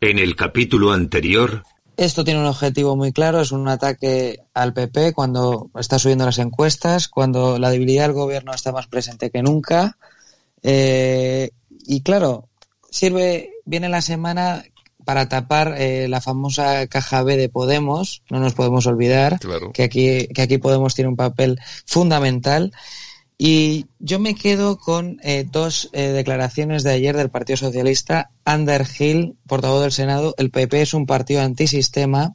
En el capítulo anterior... Esto tiene un objetivo muy claro, es un ataque al PP cuando está subiendo las encuestas, cuando la debilidad del gobierno está más presente que nunca. Eh, y claro, sirve, viene la semana para tapar eh, la famosa caja B de Podemos, no nos podemos olvidar que, aquí, que aquí Podemos tiene un papel fundamental. Y yo me quedo con eh, dos eh, declaraciones de ayer del Partido Socialista. Ander Hill, portavoz del Senado, el PP es un partido antisistema.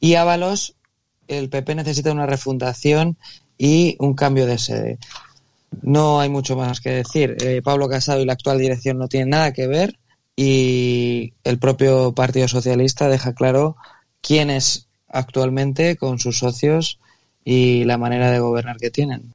Y Ábalos, el PP necesita una refundación y un cambio de sede. No hay mucho más que decir. Eh, Pablo Casado y la actual dirección no tienen nada que ver y el propio Partido Socialista deja claro quién es actualmente con sus socios y la manera de gobernar que tienen.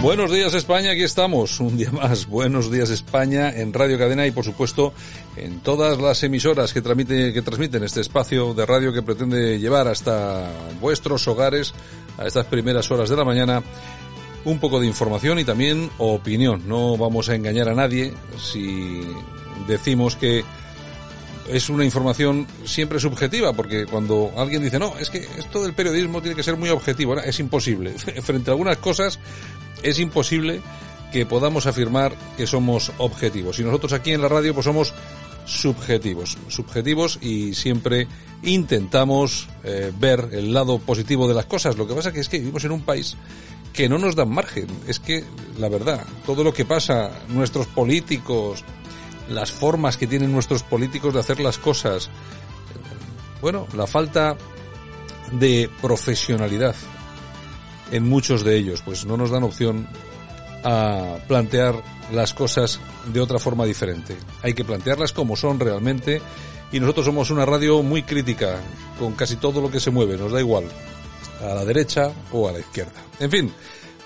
Buenos días España, aquí estamos, un día más. Buenos días España en Radio Cadena y por supuesto en todas las emisoras que, transmiten, este espacio de radio que pretende llevar hasta vuestros hogares a estas primeras horas de la mañana un poco de información y también opinión. No vamos a engañar a nadie si decimos que es una información siempre subjetiva, porque cuando alguien dice, no, es que esto del periodismo tiene que ser muy objetivo, es imposible. Frente a algunas cosas es imposible que podamos afirmar que somos objetivos. Y nosotros aquí en la radio pues somos subjetivos, subjetivos y siempre intentamos eh, ver el lado positivo de las cosas. Lo que pasa que es que vivimos en un país que no nos dan margen. Es que, la verdad, todo lo que pasa, nuestros políticos, las formas que tienen nuestros políticos de hacer las cosas, bueno, la falta de profesionalidad en muchos de ellos, pues no nos dan opción a plantear las cosas de otra forma diferente. Hay que plantearlas como son realmente y nosotros somos una radio muy crítica con casi todo lo que se mueve, nos da igual, a la derecha o a la izquierda. En fin,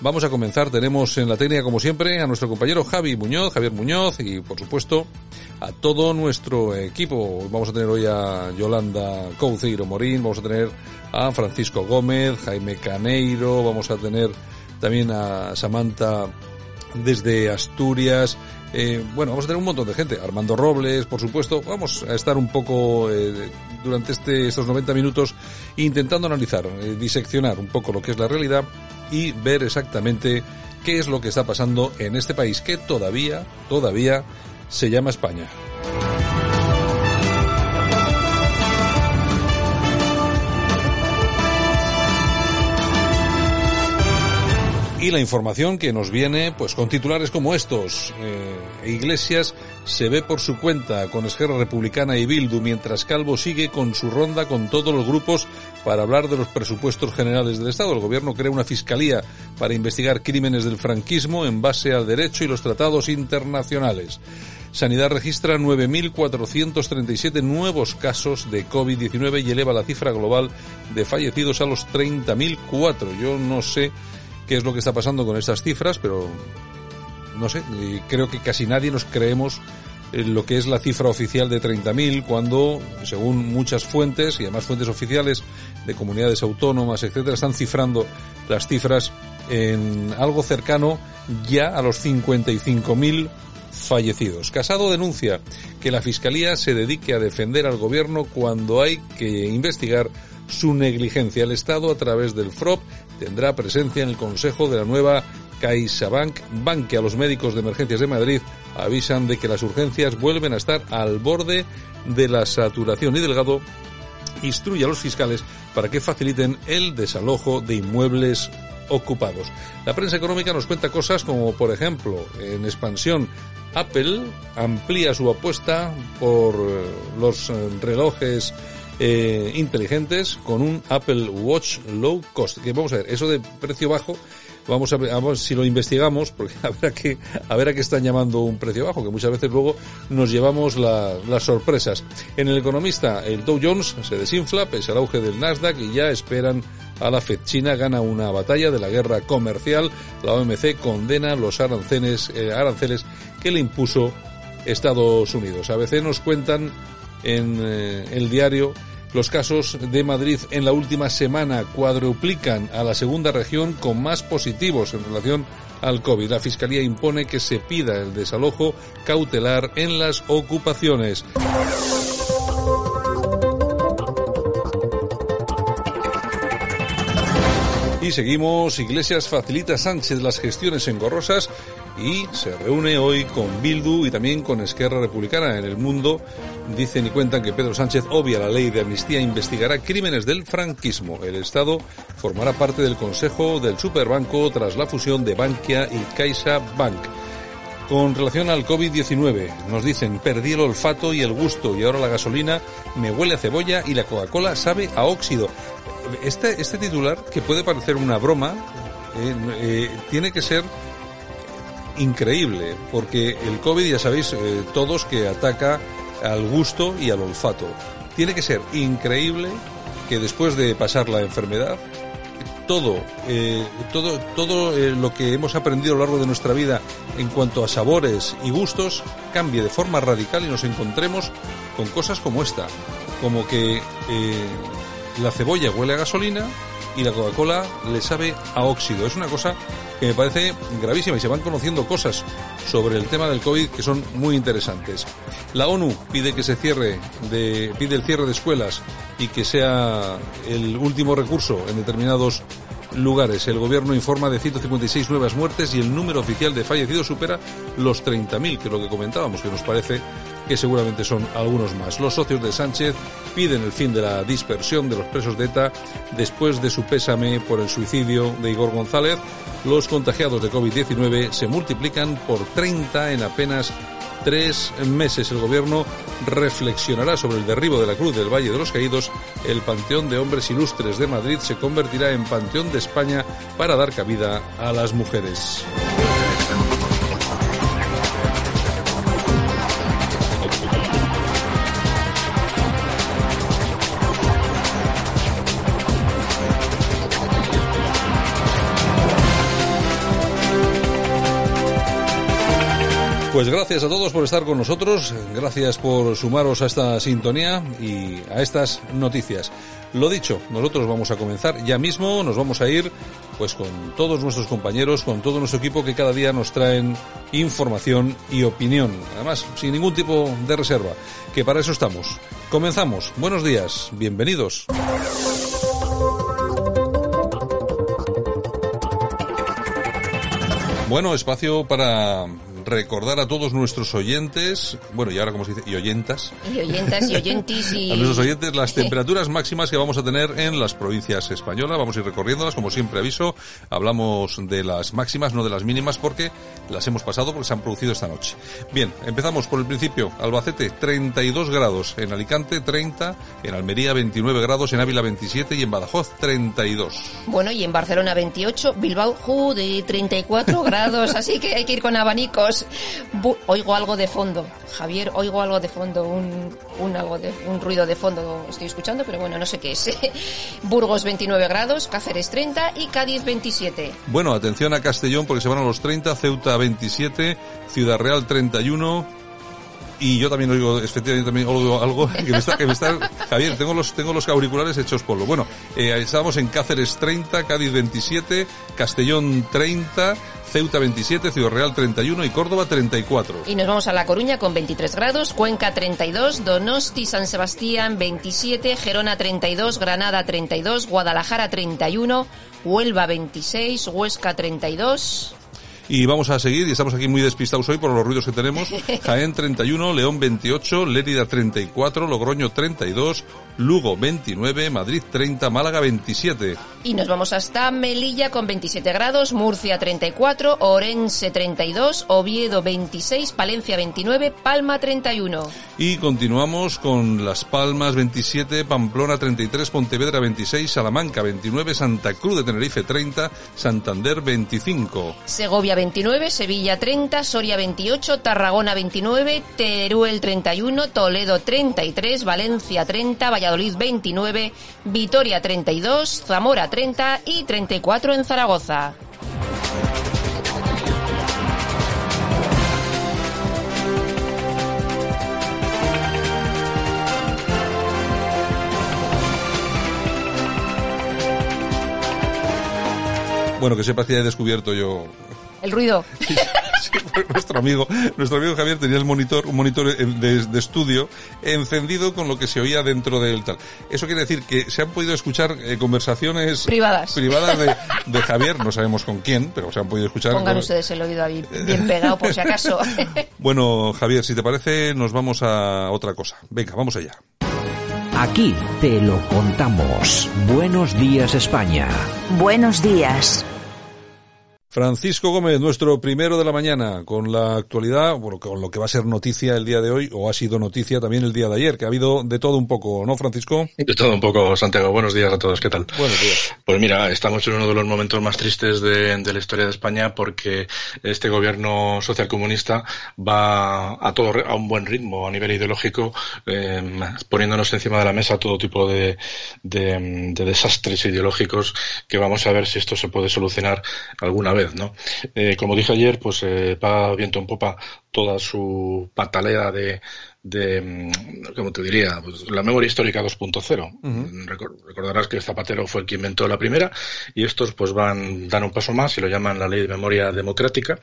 vamos a comenzar. Tenemos en la técnica, como siempre, a nuestro compañero Javi Muñoz, Javier Muñoz y, por supuesto, a todo nuestro equipo. Vamos a tener hoy a Yolanda Couceiro Morín, vamos a tener a Francisco Gómez, Jaime Caneiro, vamos a tener también a Samantha desde Asturias. Eh, bueno, vamos a tener un montón de gente. Armando Robles, por supuesto. Vamos a estar un poco eh, durante este, estos 90 minutos intentando analizar, eh, diseccionar un poco lo que es la realidad y ver exactamente qué es lo que está pasando en este país que todavía, todavía se llama España. Y la información que nos viene, pues con titulares como estos. Eh, Iglesias se ve por su cuenta con Esquerra Republicana y Bildu, mientras Calvo sigue con su ronda con todos los grupos para hablar de los presupuestos generales del Estado. El gobierno crea una fiscalía para investigar crímenes del franquismo en base al derecho y los tratados internacionales. Sanidad registra 9.437 nuevos casos de COVID-19 y eleva la cifra global de fallecidos a los 30.004. Yo no sé qué es lo que está pasando con estas cifras, pero no sé, creo que casi nadie nos creemos lo que es la cifra oficial de 30.000 cuando, según muchas fuentes y además fuentes oficiales de comunidades autónomas, etcétera, están cifrando las cifras en algo cercano ya a los 55.000 fallecidos. Casado denuncia que la Fiscalía se dedique a defender al gobierno cuando hay que investigar su negligencia. El Estado, a través del FROP, tendrá presencia en el Consejo de la nueva CaixaBank Bank, a los médicos de emergencias de Madrid avisan de que las urgencias vuelven a estar al borde de la saturación y Delgado instruye a los fiscales para que faciliten el desalojo de inmuebles ocupados. La prensa económica nos cuenta cosas como, por ejemplo, en expansión, Apple amplía su apuesta por eh, los eh, relojes eh, inteligentes con un Apple Watch Low Cost. Que vamos a ver, eso de precio bajo vamos a ver, si lo investigamos, porque a qué, a ver a qué están llamando un precio bajo, que muchas veces luego nos llevamos la- las sorpresas. En el economista, el Dow Jones se desinfla pese al auge del Nasdaq y ya esperan a la Fed. China gana una batalla de la guerra comercial. La OMC condena los aranceles, eh, aranceles que le impuso Estados Unidos. A veces nos cuentan en eh, el diario los casos de Madrid en la última semana cuadruplican a la segunda región con más positivos en relación al COVID. La Fiscalía impone que se pida el desalojo cautelar en las ocupaciones. Y seguimos, Iglesias facilita Sánchez las gestiones engorrosas y se reúne hoy con Bildu y también con Esquerra Republicana. En el mundo dicen y cuentan que Pedro Sánchez obvia la ley de amnistía e investigará crímenes del franquismo. El Estado formará parte del Consejo del Superbanco tras la fusión de Bankia y Caixa Bank. Con relación al COVID-19, nos dicen, perdí el olfato y el gusto y ahora la gasolina me huele a cebolla y la Coca-Cola sabe a óxido. Este, este titular, que puede parecer una broma, eh, eh, tiene que ser increíble, porque el COVID, ya sabéis eh, todos, que ataca al gusto y al olfato. Tiene que ser increíble que después de pasar la enfermedad, todo, eh, todo, todo eh, lo que hemos aprendido a lo largo de nuestra vida en cuanto a sabores y gustos cambie de forma radical y nos encontremos con cosas como esta, como que la cebolla huele a gasolina y la Coca-Cola le sabe a óxido. Es una cosa que me parece gravísima y se van conociendo cosas sobre el tema del COVID que son muy interesantes. La ONU pide que se cierre de, pide el cierre de escuelas y que sea el último recurso en determinados lugares. El gobierno informa de 156 nuevas muertes y el número oficial de fallecidos supera los 30.000, que es lo que comentábamos, que nos parece que seguramente son algunos más. Los socios de Sánchez piden el fin de la dispersión de los presos de ETA después de su pésame por el suicidio de Igor González. Los contagiados de COVID-19 se multiplican por 30 en apenas tres meses. El gobierno reflexionará sobre el derribo de la Cruz del Valle de los Caídos. El Panteón de Hombres Ilustres de Madrid se convertirá en Panteón de España para dar cabida a las mujeres. Pues gracias a todos por estar con nosotros, gracias por sumaros a esta sintonía y a estas noticias. Lo dicho, nosotros vamos a comenzar ya mismo, nos vamos a ir pues con todos nuestros compañeros, con todo nuestro equipo que cada día nos traen información y opinión, además sin ningún tipo de reserva, que para eso estamos. Comenzamos. Buenos días, bienvenidos. Bueno, espacio para recordar a todos nuestros oyentes, bueno, y ahora como se dice, y oyentas, Y oyentas y oyentis y... a nuestros oyentes las temperaturas máximas que vamos a tener en las provincias españolas. Vamos a ir recorriéndolas, como siempre aviso. Hablamos de las máximas, no de las mínimas, porque las hemos pasado porque se han producido esta noche. Bien, empezamos por el principio. Albacete, 32 grados. En Alicante, 30. En Almería, 29 grados. En Ávila, 27. Y en Badajoz, 32. Bueno, y en Barcelona 28, Bilbao, de 34 grados, así que hay que ir con abanicos. Oigo algo de fondo, Javier, oigo algo de fondo, un, un, algo de, un ruido de fondo estoy escuchando, pero bueno, no sé qué es. Burgos 29 grados, Cáceres 30 y Cádiz 27. Bueno, atención a Castellón porque se van a los 30, Ceuta 27, Ciudad Real 31. Y yo también oigo, efectivamente también oigo algo que me está, que me está, Javier, tengo los, tengo los auriculares hechos polvo. Bueno, eh, estábamos en Cáceres 30, Cádiz 27, Castellón 30, Ceuta 27, Ciudad Real 31 y Córdoba 34. Y nos vamos a La Coruña con 23 grados, Cuenca 32, Donosti, San Sebastián 27, Gerona 32, Granada 32, Guadalajara 31, Huelva 26, Huesca 32. Y vamos a seguir, y estamos aquí muy despistados hoy por los ruidos que tenemos. Jaén 31, León 28, Lérida 34, Logroño 32, Lugo 29, Madrid 30, Málaga 27. Y nos vamos hasta Melilla con 27 grados, Murcia 34, Orense 32, Oviedo 26, Palencia 29, Palma 31. Y continuamos con Las Palmas 27, Pamplona 33, Pontevedra 26, Salamanca 29, Santa Cruz de Tenerife 30, Santander 25. Segovia 29, Sevilla 30, Soria 28, Tarragona 29, Teruel 31, Toledo 33, Valencia 30, Valladolid 29, Vitoria 32, Zamora 30 y 34 en Zaragoza. Bueno, que sepas que he descubierto yo El ruido. Sí, pues nuestro amigo, nuestro amigo Javier tenía el monitor, un monitor de, de, estudio encendido con lo que se oía dentro del tal. Eso quiere decir que se han podido escuchar eh, conversaciones privadas, privadas de, de, Javier, no sabemos con quién, pero se han podido escuchar. Pongan con... ustedes el oído ahí bien pegado por si acaso. bueno, Javier, si te parece, nos vamos a otra cosa. Venga, vamos allá. Aquí te lo contamos. Buenos días, España. Buenos días. Francisco Gómez, nuestro primero de la mañana, con la actualidad, bueno, con lo que va a ser noticia el día de hoy, o ha sido noticia también el día de ayer, que ha habido de todo un poco, ¿no, Francisco? De todo un poco, Santiago. Buenos días a todos, ¿qué tal? Buenos días. Pues mira, estamos en uno de los momentos más tristes de, de la historia de España porque este gobierno socialcomunista va a todo a un buen ritmo a nivel ideológico, eh, poniéndonos encima de la mesa todo tipo de, de, de desastres ideológicos que vamos a ver si esto se puede solucionar alguna vez. Eh, como dije ayer, pues eh, va viento en popa toda su patalea de, de ¿cómo te diría? Pues la memoria histórica 2.0. Uh -huh. Recordarás que Zapatero fue el que inventó la primera y estos pues van, dan un paso más y lo llaman la ley de memoria democrática.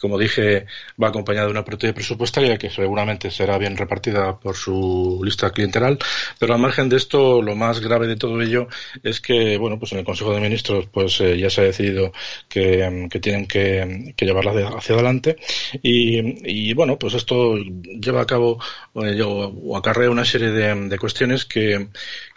Como dije, va acompañada de una partida presupuestaria que seguramente será bien repartida por su lista clientelar, pero al margen de esto, lo más grave de todo ello es que, bueno, pues en el Consejo de Ministros pues eh, ya se ha decidido que, que tienen que, que llevarla hacia adelante y, y bueno, pues esto lleva a cabo o acarrea una serie de cuestiones que,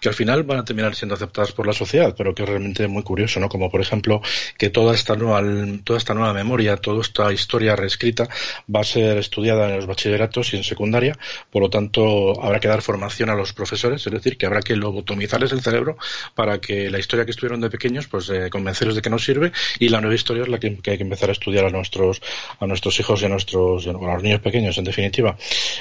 que, al final van a terminar siendo aceptadas por la sociedad, pero que es realmente muy curioso, ¿no? Como por ejemplo que toda esta nueva, toda esta nueva memoria, toda esta historia reescrita va a ser estudiada en los bachilleratos y en secundaria, por lo tanto habrá que dar formación a los profesores, es decir, que habrá que lobotomizarles el cerebro para que la historia que estuvieron de pequeños, pues eh, convencerles de que no sirve y la nueva historia es la que, hay que empezar a estudiar a nuestros, a nuestros hijos y a nuestros, a los niños pequeños, en definitiva.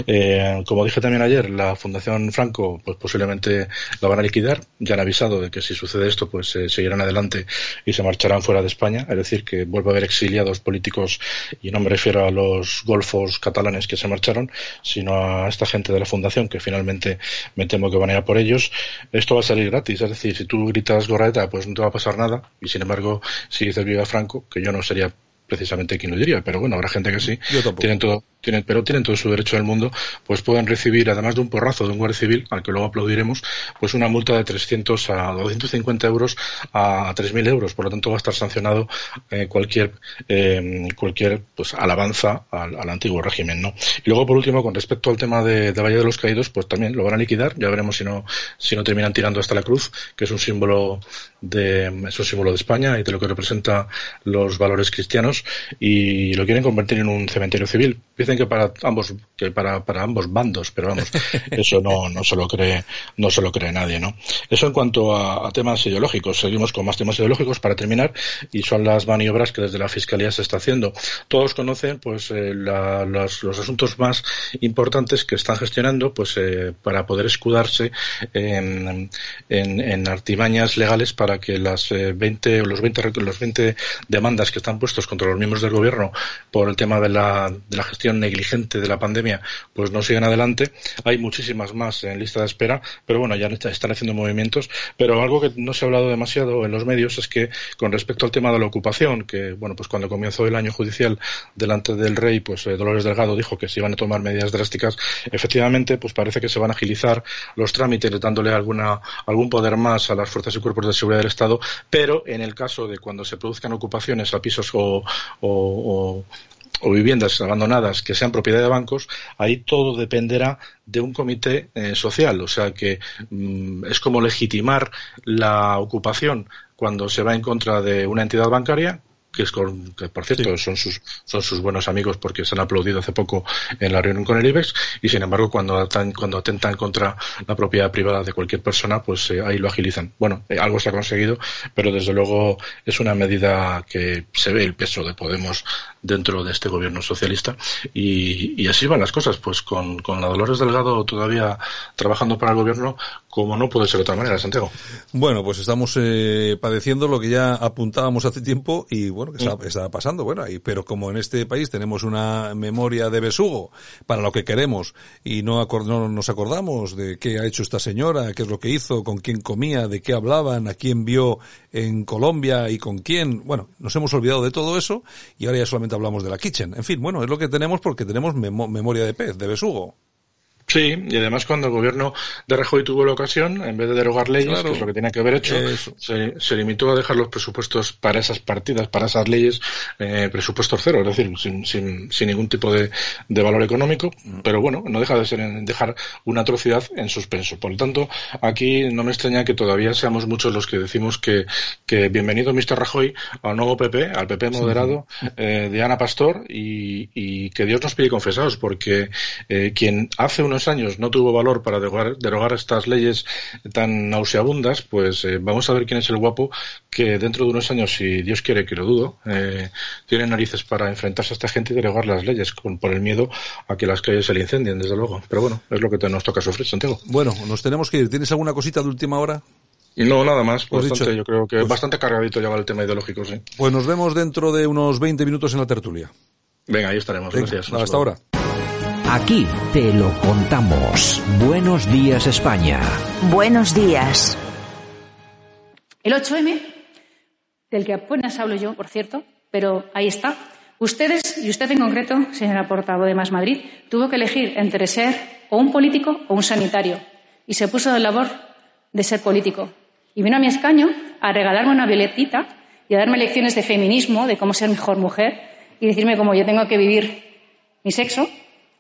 Eh, como dije también ayer, la Fundación Franco, pues posiblemente la van a liquidar. Ya han avisado de que si sucede esto, pues eh, seguirán adelante y se marcharán fuera de España. Es decir, que vuelve a haber exiliados políticos, y no me refiero a los golfos catalanes que se marcharon, sino a esta gente de la Fundación, que finalmente me temo que van a ir a por ellos. Esto va a salir gratis. Es decir, si tú gritas Gorraeta, pues no te va a pasar nada. Y sin embargo, si dices Viva Franco, que yo no sería precisamente quien lo diría, pero bueno, habrá gente que sí. Tienen todo, tienen, pero tienen todo su derecho del mundo, pues pueden recibir, además de un porrazo de un guardia civil, al que luego aplaudiremos, pues una multa de 300 a 250 euros a 3.000 euros. Por lo tanto, va a estar sancionado eh, cualquier, eh, cualquier pues, alabanza al, antiguo régimen, ¿no? Y luego, por último, con respecto al tema de, de Valle de los Caídos, pues también lo van a liquidar. Ya veremos si no, si no terminan tirando hasta la cruz, que es un símbolo de, es un símbolo de España y de lo que representa los valores cristianos y lo quieren convertir en un cementerio civil. Que para ambos, que para, para ambos bandos, pero vamos, eso no, no se lo cree, no se lo cree nadie, ¿no? Eso en cuanto a, a temas ideológicos. Seguimos con más temas ideológicos para terminar y son las maniobras que desde la Fiscalía se está haciendo. Todos conocen, pues, eh, la, los, los, asuntos más importantes que están gestionando, pues, eh, para poder escudarse en, en, en, artimañas legales para que las eh, 20, los 20, los 20 demandas que están puestos contra los miembros del gobierno por el tema de la, de la gestión negligente de la pandemia, pues no siguen adelante. Hay muchísimas más en lista de espera, pero bueno, ya están haciendo movimientos. Pero algo que no se ha hablado demasiado en los medios es que con respecto al tema de la ocupación, que bueno, pues cuando comenzó el año judicial delante del rey, pues eh, Dolores Delgado dijo que se iban a tomar medidas drásticas. Efectivamente, pues parece que se van a agilizar los trámites, dándole alguna, algún poder más a las fuerzas y cuerpos de seguridad del Estado, pero en el caso de cuando se produzcan ocupaciones a pisos o, o, viviendas abandonadas que sean propiedad de bancos, ahí todo dependerá de un comité eh, social. O sea que mm, es como legitimar la ocupación cuando se va en contra de una entidad bancaria que es con, que por cierto son sus son sus buenos amigos porque se han aplaudido hace poco en la reunión con el IBEX. Y sin embargo cuando atentan, cuando atentan contra la propiedad privada de cualquier persona pues eh, ahí lo agilizan. Bueno eh, algo se ha conseguido pero desde luego es una medida que se ve el peso de Podemos dentro de este gobierno socialista. Y, y así van las cosas pues con, con la Dolores Delgado todavía trabajando para el gobierno como no puede ser de otra manera Santiago. Bueno pues estamos eh, padeciendo lo que ya apuntábamos hace tiempo y bueno, que mm. está, pasando, bueno, y, pero como en este país tenemos una memoria de besugo para lo que queremos y no, no nos acordamos de qué ha hecho esta señora, qué es lo que hizo, con quién comía, de qué hablaban, a quién vio en Colombia y con quién, bueno, nos hemos olvidado de todo eso y ahora ya solamente hablamos de la kitchen. En fin, bueno, es lo que tenemos porque tenemos memoria de pez, de besugo. Sí, y además cuando el gobierno de Rajoy tuvo la ocasión, en vez de derogar leyes, que es lo que tenía que haber hecho, se, limitó a dejar los presupuestos para esas partidas, para esas leyes, eh, presupuestos cero, es decir, sin, sin, sin ningún tipo de, de, valor económico, mm. pero bueno, no deja de ser dejar una atrocidad en suspenso. Por lo tanto, aquí no me extraña que todavía seamos muchos los que decimos que, que bienvenido Mr. Rajoy al nuevo PP, al PP moderado eh, de Ana Pastor, y, y, que Dios nos pide confesados, porque eh, quien hace unos años no tuvo valor para derogar, estas leyes tan nauseabundas, pues eh, vamos a ver quién es el guapo que dentro de unos años, si Dios quiere que lo dudo, eh, tiene narices para enfrentarse a esta gente y derogar las leyes con, por el miedo a que las calles se le incendien, desde luego. Pero bueno, es lo que nos toca sufrir, Santiago. Bueno, nos tenemos que ir. ¿Tienes alguna cosita de última hora? Y no, nada más. Bastante, yo creo que pues bastante cargadito ya va el tema ideológico, sí. Pues nos vemos dentro de unos 20 minutos en la tertulia. Venga, ahí estaremos. Gracias. Hasta ahora. Aquí te lo contamos. Buenos días España. Buenos días. El 8M, del que apenas hablo yo, por cierto, pero ahí está. Ustedes, y usted en concreto, señora portavoz de Más Madrid, tuvo que elegir entre ser o un político o un sanitario. Y se puso de labor de ser político. Y vino a mi escaño a regalarme una violetita y a darme lecciones de feminismo, de cómo ser mejor mujer, y decirme cómo yo tengo que vivir mi sexo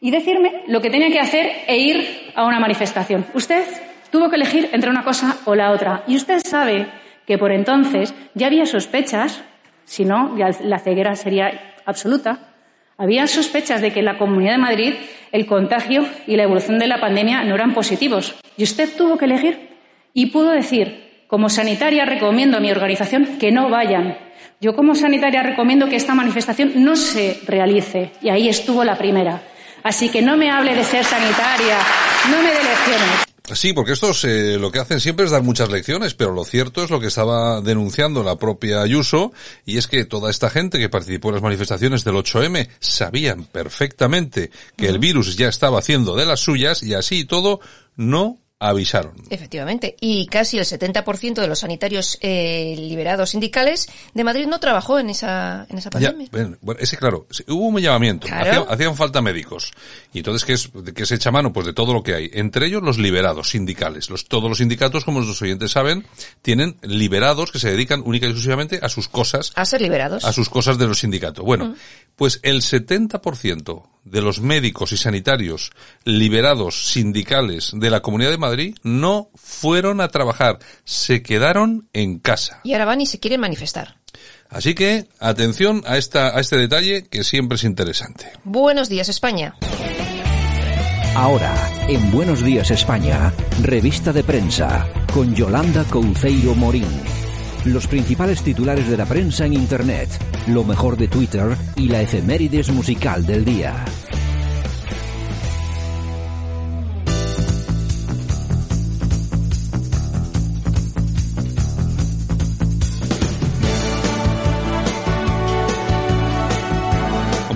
y decirme lo que tenía que hacer e ir a una manifestación. Usted tuvo que elegir entre una cosa o la otra. Y usted sabe que por entonces ya había sospechas, si no, la ceguera sería absoluta, había sospechas de que en la Comunidad de Madrid el contagio y la evolución de la pandemia no eran positivos. Y usted tuvo que elegir y pudo decir, como sanitaria recomiendo a mi organización que no vayan. Yo como sanitaria recomiendo que esta manifestación no se realice. Y ahí estuvo la primera. Así que no me hable de ser sanitaria, no me dé lecciones. Sí, porque estos eh, lo que hacen siempre es dar muchas lecciones, pero lo cierto es lo que estaba denunciando la propia Ayuso, y es que toda esta gente que participó en las manifestaciones del 8M sabían perfectamente que el virus ya estaba haciendo de las suyas, y así todo no avisaron. Efectivamente. Y casi el 70% de los sanitarios eh, liberados sindicales de Madrid no trabajó en esa, en esa pandemia. bueno, ese claro, hubo un llamamiento. Hacían, falta médicos. Y entonces, ¿qué, es, ¿qué se echa mano? Pues de todo lo que hay. Entre ellos los liberados sindicales. Los, todos los sindicatos, como los oyentes saben, tienen liberados que se dedican única y exclusivamente a sus cosas. A ser liberados. A sus cosas de los sindicatos. Bueno, mm. pues el 70% de los médicos y sanitarios liberados sindicales de la Comunidad de Madrid no fueron a trabajar, se quedaron en casa. Y ahora van y se quieren manifestar. Así que atención a, esta, a este detalle que siempre es interesante. Buenos días España. Ahora, en Buenos días España, revista de prensa, con Yolanda Couceiro Morín los principales titulares de la prensa en Internet, lo mejor de Twitter y la efemérides musical del día.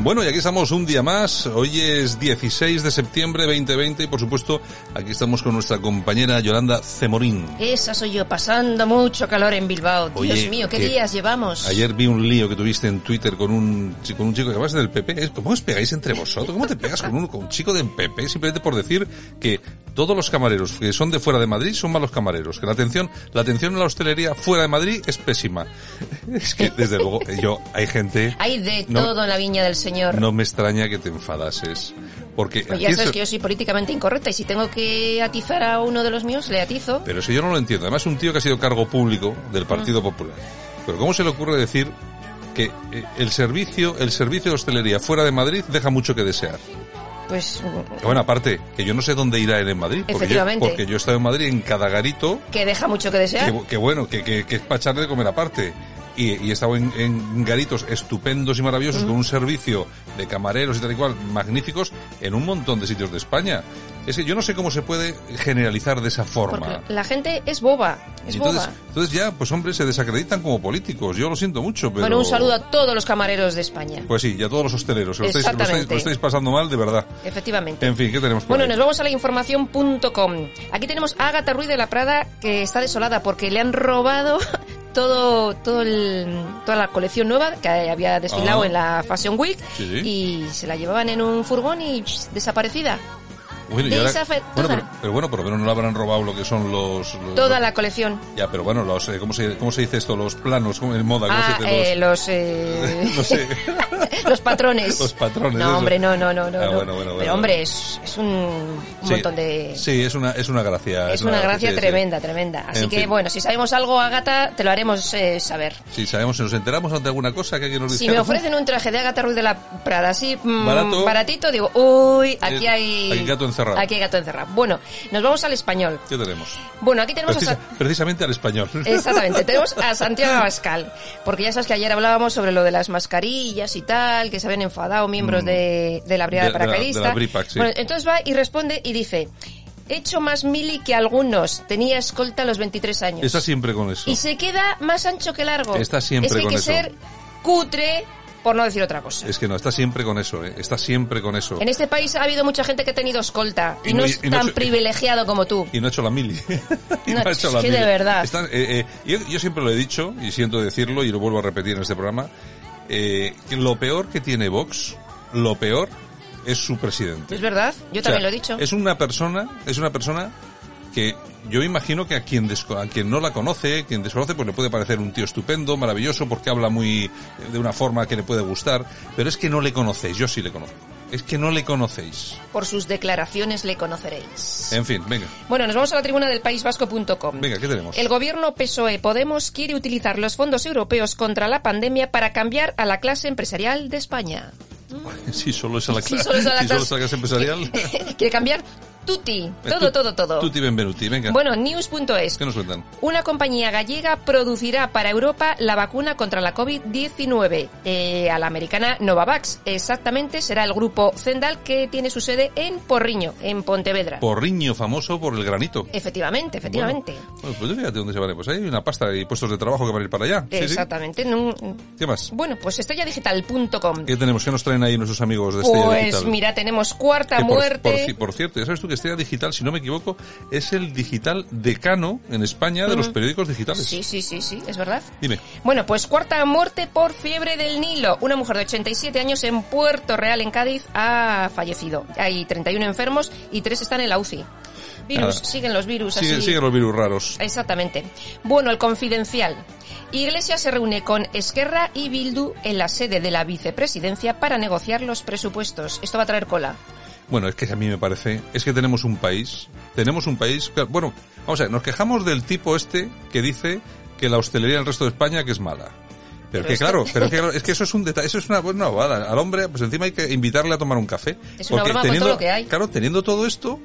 Bueno, y aquí estamos un día más. Hoy es 16 de septiembre 2020 y por supuesto aquí estamos con nuestra compañera Yolanda Cemorín. Esa soy yo, pasando mucho calor en Bilbao. Oye, Dios mío, ¿qué días llevamos? Ayer vi un lío que tuviste en Twitter con un, con un chico que vas del PP. ¿Cómo os pegáis entre vosotros? ¿Cómo te pegas con un, con un chico del PP? Simplemente por decir que todos los camareros que son de fuera de Madrid son malos camareros. Que la atención, la atención en la hostelería fuera de Madrid es pésima. Es que, desde luego, yo, hay gente... Hay de No- todo en la viña del Señor. No me extraña que te enfadases. Porque Pues ya es- sabes que yo soy políticamente incorrecta y si tengo que atizar a uno de los míos, le atizo. Pero eso yo no lo entiendo. Además, un tío que ha sido cargo público del Partido Popular. Pero ¿cómo se le ocurre decir que eh, el servicio, el servicio de hostelería fuera de Madrid deja mucho que desear? Pues Que Bueno, aparte, que yo no sé dónde irá él en Madrid. Porque yo, Efectivamente. porque yo he estado en Madrid en cada garito, que deja mucho que desear. que, que bueno, que, que, que es para echarle de comer aparte. Y, y he estado en, en garitos estupendos y maravillosos con un servicio de camareros y tal y cual magníficos en un montón de sitios de España. Es que yo no sé cómo se puede generalizar de esa forma. Porque la gente es boba, es entonces, boba. entonces ya, pues hombre, se desacreditan como políticos. Yo lo siento mucho, pero... Bueno, un saludo a todos los camareros de España. Pues sí, y a todos los hosteleros. Lo estáis, lo, estáis, Exactamente. lo estáis pasando mal, de verdad. Efectivamente. En fin, ¿qué tenemos por Bueno, ahí? nos vamos a la información.com. Aquí tenemos a Agatha Ruiz de la Prada que está desolada porque le han robado todo, todo el- toda la colección nueva que había desfilado Ah. en la Fashion Week Sí, y se la llevaban en un furgón y desaparecida. Bueno, bueno, toda. pero, pero bueno, por lo menos no le habrán robado lo que son los... los- Toda la colección. Ya, pero bueno, los, eh, ¿cómo, se, ¿cómo se dice esto? Los planos, ¿cómo, en moda, ¿cómo Ah, se dice? eh, los, eh, no sé. los patrones. Los patrones, No, eso. hombre, no, no, no, no. Ah, no. bueno, bueno, Pero hombre, es, es un, un Sí, montón de... Sí, es una, es una gracia. Es una gracia sí, sí. tremenda, tremenda. Así En que fin. bueno, si sabemos algo, Agata, te lo haremos eh, saber. Si sabemos, si nos enteramos ante alguna cosa que alguien nos. Si me ofrecen un traje de Agatha Ruiz de la Prada así mm, Barato. baratito, digo, uy, aquí hay... aquí gato encerrado. Aquí hay gato encerrado. Bueno, nos vamos al español. ¿Qué tenemos? Bueno, aquí tenemos a... Precisa- Sa- precisamente al español. Exactamente, tenemos a Santiago Abascal, porque ya sabes que ayer hablábamos sobre lo de las mascarillas y tal, que se habían enfadado miembros Mm. de, de la brigada De- de la- de la paracaidista. Bripac, sí. Bueno, entonces va y responde y dice, he hecho más mili que algunos, tenía escolta a los 23 años. Está siempre con eso. Y se queda más ancho que largo. Está siempre es que hay con que eso. ser cutre, por no decir otra cosa. Es que no, está siempre con eso, ¿eh? Está siempre con eso. En este país ha habido mucha gente que ha tenido escolta y, Y no, es y no tan privilegiado como tú. Y no ha hecho la mili. y No, ha hecho la que de verdad. Están, eh, eh, yo, yo siempre lo he dicho, y siento decirlo, y lo vuelvo a repetir en este programa, eh, que lo peor que tiene Vox, lo peor, es su presidente. Es verdad, yo O sea, también lo he dicho. Es una persona, es una persona que yo imagino que a quien, a quien no la conoce, quien desconoce, pues le puede parecer un tío estupendo, maravilloso, porque habla muy de una forma que le puede gustar, pero es que no le conocéis, yo sí le conozco. Es que no le conocéis. Por sus declaraciones le conoceréis. En fin, venga, Bueno, nos vamos a la tribuna del paísvasco.com. venga, ¿qué tenemos? El gobierno PSOE Podemos quiere utilizar los fondos europeos contra la pandemia para cambiar a la clase empresarial de España. Si solo es a la clase, solo es a la si solo clase- es a la clase empresarial. quiere cambiar tutti, todo, todo, todo. Tutti benvenuti, venga. Bueno, news.es. ¿Qué nos cuentan? Una compañía gallega producirá para Europa la vacuna contra la COVID-19 eh, a la americana Novavax. Exactamente será el grupo Zendal que tiene su sede en Porriño, en Pontevedra. Porriño, famoso por el granito. Efectivamente, efectivamente. Bueno, pues fíjate dónde se van. Pues hay una pasta y puestos de trabajo que van a ir para allá. Sí, sí. Exactamente. nun- ¿Qué más? Bueno, pues estrelladigital.com. ¿Qué tenemos? ¿Qué nos traen ahí nuestros amigos de Estrella Pues Digital? mira, tenemos cuarta por, muerte. por por cierto, ya sabes tú que Estrella Digital, si no me equivoco, es el digital decano en España de los periódicos digitales. Sí, sí, sí, sí, es verdad. Dime. Bueno, pues cuarta muerte por fiebre del Nilo. Una mujer de 87 años en Puerto Real, en Cádiz, ha fallecido. Hay 31 enfermos y 3 están en la UCI. Virus, Nada. siguen los virus Sigue- así. siguen los virus raros. Exactamente. Bueno, el confidencial. Iglesia se reúne con Esquerra y Bildu en la sede de la vicepresidencia para negociar los presupuestos. Esto va a traer cola. Bueno, es que a mí me parece, es que tenemos un país, tenemos un país, bueno, vamos a ver, nos quejamos del tipo este que dice que la hostelería del resto de España que es mala. Pero, Pero que es que- claro, pero que, claro, es que eso es un detalle, eso es una buena bobada. Al hombre, pues encima hay que invitarle a tomar un café. Es una Porque broma con todo lo que hay. Claro, teniendo todo esto,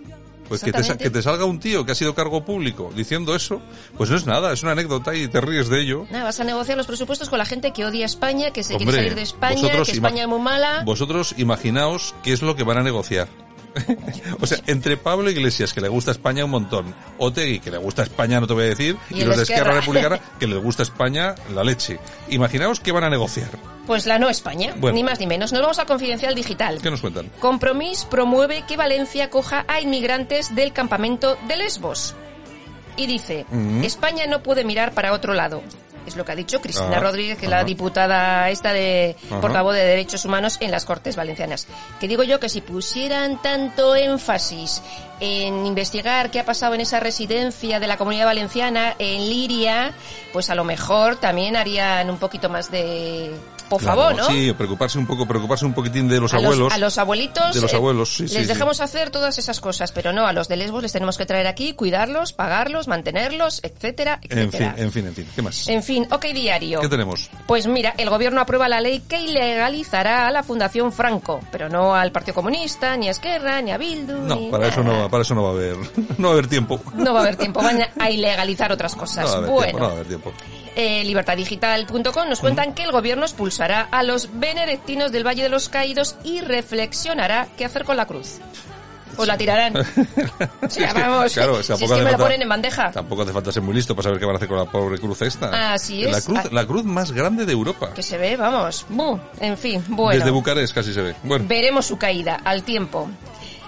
pues que te, que salga un tío que ha sido cargo público diciendo eso, pues no es nada, es una anécdota y te ríes de ello. Nada, vas a negociar los presupuestos con la gente que odia España, que se Hombre, quiere salir de España, que España es muy mala. Vosotros imaginaos qué es lo que van a negociar. o sea, entre Pablo Iglesias, que le gusta España un montón, Otegui, que le gusta España, no te voy a decir, Y los de Esquerra. Republicana, que les gusta España la leche. Imaginaos que van a negociar. Pues la no España, Bueno. ni más ni menos. Nos vamos a Confidencial Digital. ¿Qué nos cuentan? Compromís promueve que Valencia coja a inmigrantes del campamento de Lesbos. Y dice, Mm. España no puede mirar para otro lado. Es lo que ha dicho Cristina Ah, Rodríguez, que es la diputada esta de portavoz de Derechos Humanos en las Cortes Valencianas. Que digo yo que si pusieran tanto énfasis en investigar qué ha pasado en esa residencia de la comunidad valenciana en Liria, pues a lo mejor también harían un poquito más de por Claro, favor, ¿no? Sí, preocuparse un poco, preocuparse un poquitín de los a abuelos. Los, a los abuelitos. De los eh, abuelos, sí, Les sí, sí. dejamos hacer todas esas cosas, pero no, a los de Lesbos les tenemos que traer aquí, cuidarlos, pagarlos, mantenerlos, etcétera, En fin, etcétera. en fin, en fin. ¿Qué más? En fin, ok diario. ¿Qué tenemos? Pues mira, el gobierno aprueba la ley que ilegalizará a la Fundación Franco, pero no al Partido Comunista, ni a Esquerra, ni a Bildu. No, ni para eso no, para eso no va a haber, no va a haber tiempo. No va a haber tiempo, van a ilegalizar otras No cosas. va a haber bueno, tiempo, no va a haber tiempo. Eh, libertadigital.com nos cuentan que el gobierno expulsará a los benedictinos del Valle de los Caídos y reflexionará qué hacer con la cruz. Pues la tirarán. O sea, vamos, Claro, o si sea, es tampoco que me la falta- ponen en bandeja. Tampoco hace falta ser muy listo para saber qué van a hacer con la pobre cruz esta. Así La es. cruz, Ah. la cruz más grande de Europa. Que se ve, vamos. Bu, En fin, bueno. Desde Bucarest casi se ve. Bueno, Veremos su caída al tiempo.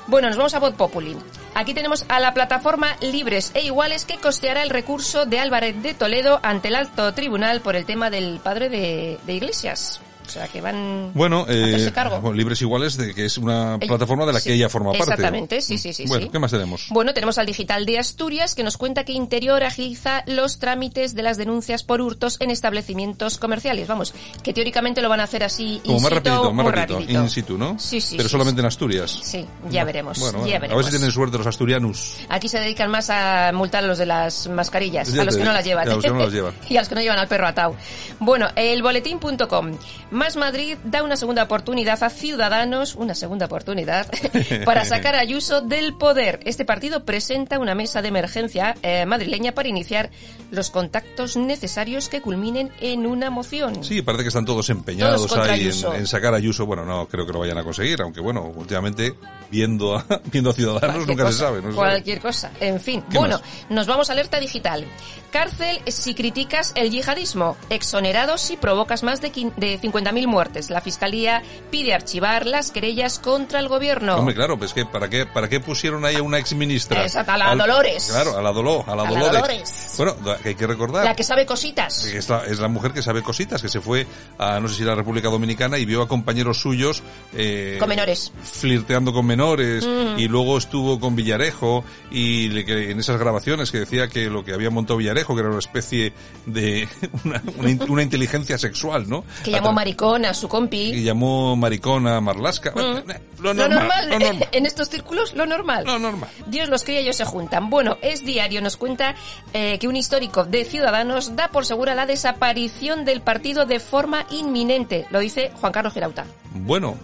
Bueno, nos vamos a Voz Populi. Aquí tenemos a la plataforma Libres e Iguales que costeará el recurso de Álvarez de Toledo ante el alto tribunal por el tema del padre de, de Iglesias. O sea, que van bueno, a hacerse eh, cargo. bueno, Libres Iguales, de que es una plataforma de la sí, que ella forma parte. exactamente, sí, sí, sí, Bueno, sí. ¿qué más tenemos? Bueno, tenemos al Digital de Asturias que nos cuenta que Interior agiliza los trámites de las denuncias por hurtos en establecimientos comerciales. Vamos, que teóricamente lo van a hacer así Como in más situ, rapidito, más muy rapidito, rapidito. in situ, ¿no? Sí, sí, Pero sí, solamente en Asturias. Sí, ya veremos, Bueno, ya bueno, a veremos. ver si tienen suerte los asturianos. Aquí se dedican más a multar a los de las mascarillas, Ya a los que no las llevan. a los que no las llevan. y a los que no llevan al perro atado. Bueno, el boletín.com. Más Madrid da una segunda oportunidad a Ciudadanos, una segunda oportunidad, para sacar a Ayuso del poder. Este partido presenta una mesa de emergencia eh, madrileña para iniciar los contactos necesarios que culminen en una moción. Sí, parece que están todos empeñados Todos ahí en, sacar a Ayuso. Bueno, no creo que lo vayan a conseguir, aunque bueno, últimamente viendo a, viendo a Ciudadanos Cualquier nunca se sabe. No se sabe. cualquier cosa. En fin. ¿Qué Bueno, más? nos vamos a alerta digital. Cárcel si criticas el yihadismo. Exonerado si provocas más de, quin- de 50.000 muertes. La Fiscalía pide archivar las querellas contra el gobierno. Hombre, claro, pues que ¿para qué, para qué pusieron ahí a una exministra? Exacto, a la Dolores. Claro, a la Doló, a la A la Dolores. Dolores. Bueno, hay que recordar. La que sabe cositas. Es la, es la mujer que sabe cositas, que se fue a, no sé si la República Dominicana y vio a compañeros suyos... Eh, Con menores. Flirteando con menores Mm. y luego estuvo con Villarejo y le- que en esas grabaciones que decía que lo que había montado Villarejo, que era una especie de... una, una in- una inteligencia sexual, ¿no? Que llamó Atra- maricón a su compi. y llamó maricona a Marlasca. Mm. Eh, Lo Lo normal, normal, lo normal. en estos círculos, lo normal. Lo normal. Dios los cría y ellos se juntan. Bueno, es diario, nos cuenta eh, que un histórico de Ciudadanos da por segura la desaparición del partido de forma inminente. Lo dice Juan Carlos Girauta. Bueno,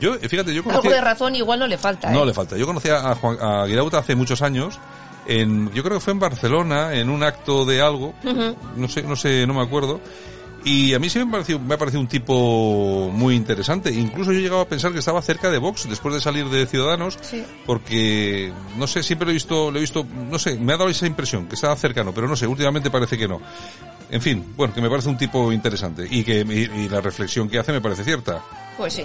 yo, eh, fíjate, yo Algo conocí... de razón igual no le falta. No ¿eh? le falta. Yo conocí a, Juan, a Guirauta hace muchos años. En, yo creo que fue en Barcelona, en un acto de algo. No sé, no sé, no me acuerdo. Y a mí sí me pareció, me ha parecido un tipo muy interesante. Incluso yo llegaba a pensar que estaba cerca de Vox después de salir de Ciudadanos. Sí. Porque, no sé, siempre lo he visto, lo he visto, no sé, me ha dado esa impresión, que estaba cercano, pero no sé, últimamente parece que no. En fin, bueno, que me parece un tipo interesante. Y que, y, y la reflexión que hace me parece cierta. Pues sí.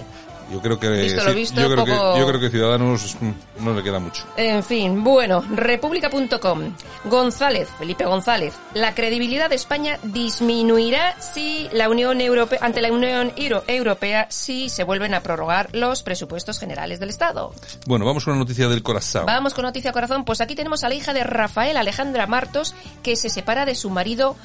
Yo creo que, Visto lo visto, yo creo poco- que, yo creo que Ciudadanos no le queda mucho. En fin, bueno, república.com. González, Felipe González. La credibilidad de España disminuirá si la Unión Europea, ante la Unión Euro- Europea si se vuelven a prorrogar los presupuestos generales del Estado. Bueno, vamos con una noticia del corazón. Vamos con noticia corazón, pues aquí tenemos a la hija de Rafael Alejandra Martos que se separa de su marido.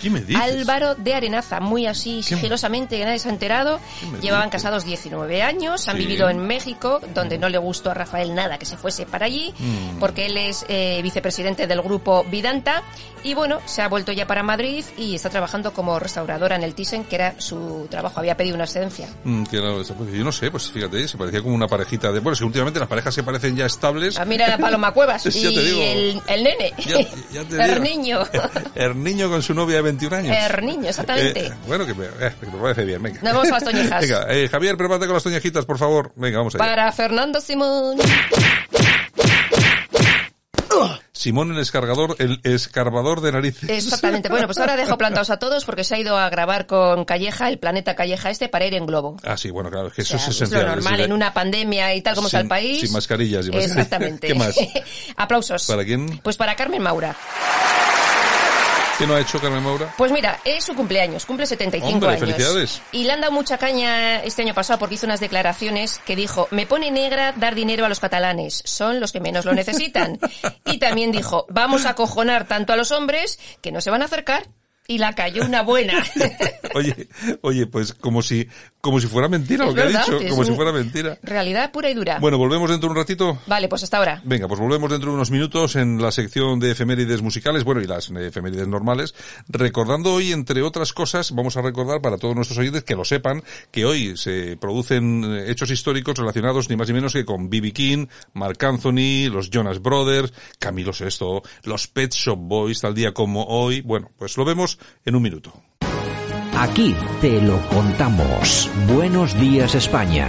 Álvaro de Arenaza, muy así sigilosamente, que nadie se ha enterado. Llevaban casados 19 años, han Vivido en México, donde no le gustó a Rafael nada que se fuese para allí, Mm. porque él es eh, vicepresidente del grupo Vidanta y bueno, se ha vuelto ya para Madrid y está trabajando como restauradora en el Thyssen, que era su trabajo, había pedido una excedencia. Mm, yo no sé, pues fíjate, se parecía como una parejita de... Bueno, que últimamente las parejas se parecen ya estables. Ah, mira a Paloma Cuevas y el, el nene, Ya- ya te el niño. El niño con su novia de 21 años. El niño, exactamente. Eh, bueno, que me, eh, que me parece bien, venga. Nos vamos a las toñejas. Venga, Javier, prepárate con las toñejitas, por favor. Venga, vamos allá. Para Fernando Simón. Simón el escargador, el escarbador de narices. Exactamente. Bueno, pues ahora dejo plantados a todos porque se ha ido a grabar con Calleja, el planeta Calleja este, para ir en globo. Ah, sí, bueno, claro, es que eso O sea, es es lo normal en una pandemia y tal como está el sin- país. Sin mascarillas. y mascarillas. Exactamente. ¿Qué más? Aplausos. ¿Para quién? Pues para Carmen Maura. ¿Qué no ha hecho Carmen Maura? Pues mira, es su cumpleaños, cumple 75 Hombre, años. felicidades. Y le han dado mucha caña este año pasado porque hizo unas declaraciones que dijo, me pone negra dar dinero a los catalanes, son los que menos lo necesitan. y también dijo, vamos a acojonar tanto a los hombres que no se van a acercar. Y la cayó una buena. Oye, oye, pues como si, como si fuera mentira Es lo que verdad, ha dicho, como si fuera mentira. Realidad pura y dura. Bueno, volvemos dentro de un ratito. Vale, pues hasta ahora. Venga, pues volvemos dentro de unos minutos en la sección de efemérides musicales, bueno, y las efemérides normales, recordando hoy, entre otras cosas, vamos a recordar para todos nuestros oyentes que lo sepan, que hoy se producen hechos históricos relacionados ni más ni menos que con B.B. King, Mark Anthony, los Jonas Brothers, Camilo Sesto, los Pet Shop Boys, tal día como hoy. Bueno, pues lo vemos en un minuto. Aquí te lo contamos. Buenos días España.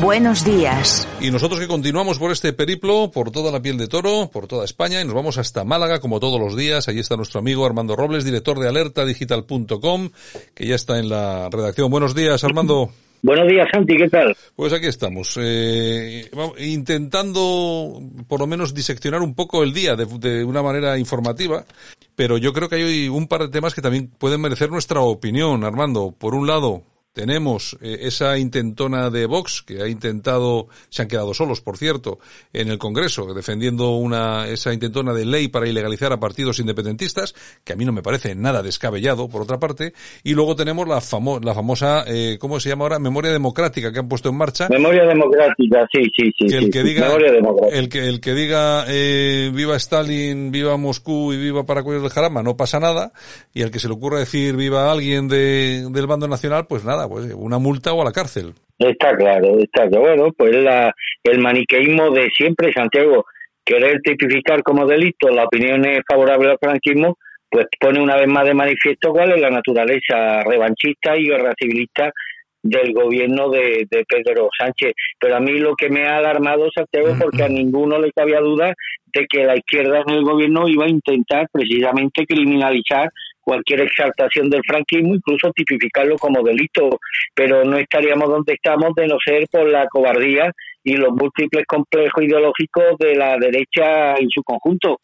Buenos días. Y nosotros que continuamos por este periplo, por toda la piel de toro, por toda España, y nos vamos hasta Málaga, como todos los días. Allí está nuestro amigo Armando Robles, director de alertadigital.com, que ya está en la redacción. Buenos días, Armando. Buenos días, Santi, ¿qué tal? Pues aquí estamos, eh, intentando por lo menos diseccionar un poco el día de, de una manera informativa, pero yo creo que hay un par de temas que también pueden merecer nuestra opinión, Armando. Por un lado, tenemos eh, esa intentona de Vox que ha intentado, se han quedado solos, por cierto, en el Congreso, defendiendo una, esa intentona de ley para ilegalizar a partidos independentistas, que a mí no me parece nada descabellado, por otra parte. Y luego tenemos la, famo la famosa, eh, ¿cómo se llama ahora? Memoria democrática que han puesto en marcha. Memoria democrática, sí, sí, sí. Que el que sí, diga, el que, el que diga eh, viva Stalin, viva Moscú y viva Paracuellos de Jarama, no pasa nada. Y el que se le ocurra decir viva alguien de, del bando nacional, pues nada, pues una multa o a la cárcel. Está claro, está claro. Bueno, pues la, el maniqueísmo de siempre, Santiago, querer tipificar como delito las opiniones favorables al franquismo, pues pone una vez más de manifiesto cuál es la naturaleza revanchista y guerra civilista del gobierno de, de Pedro Sánchez. Pero a mí lo que me ha alarmado, Santiago, porque a ninguno le cabía duda de que la izquierda en el gobierno iba a intentar precisamente criminalizar cualquier exaltación del franquismo, incluso tipificarlo como delito, pero no estaríamos donde estamos de no ser por la cobardía y los múltiples complejos ideológicos de la derecha en su conjunto.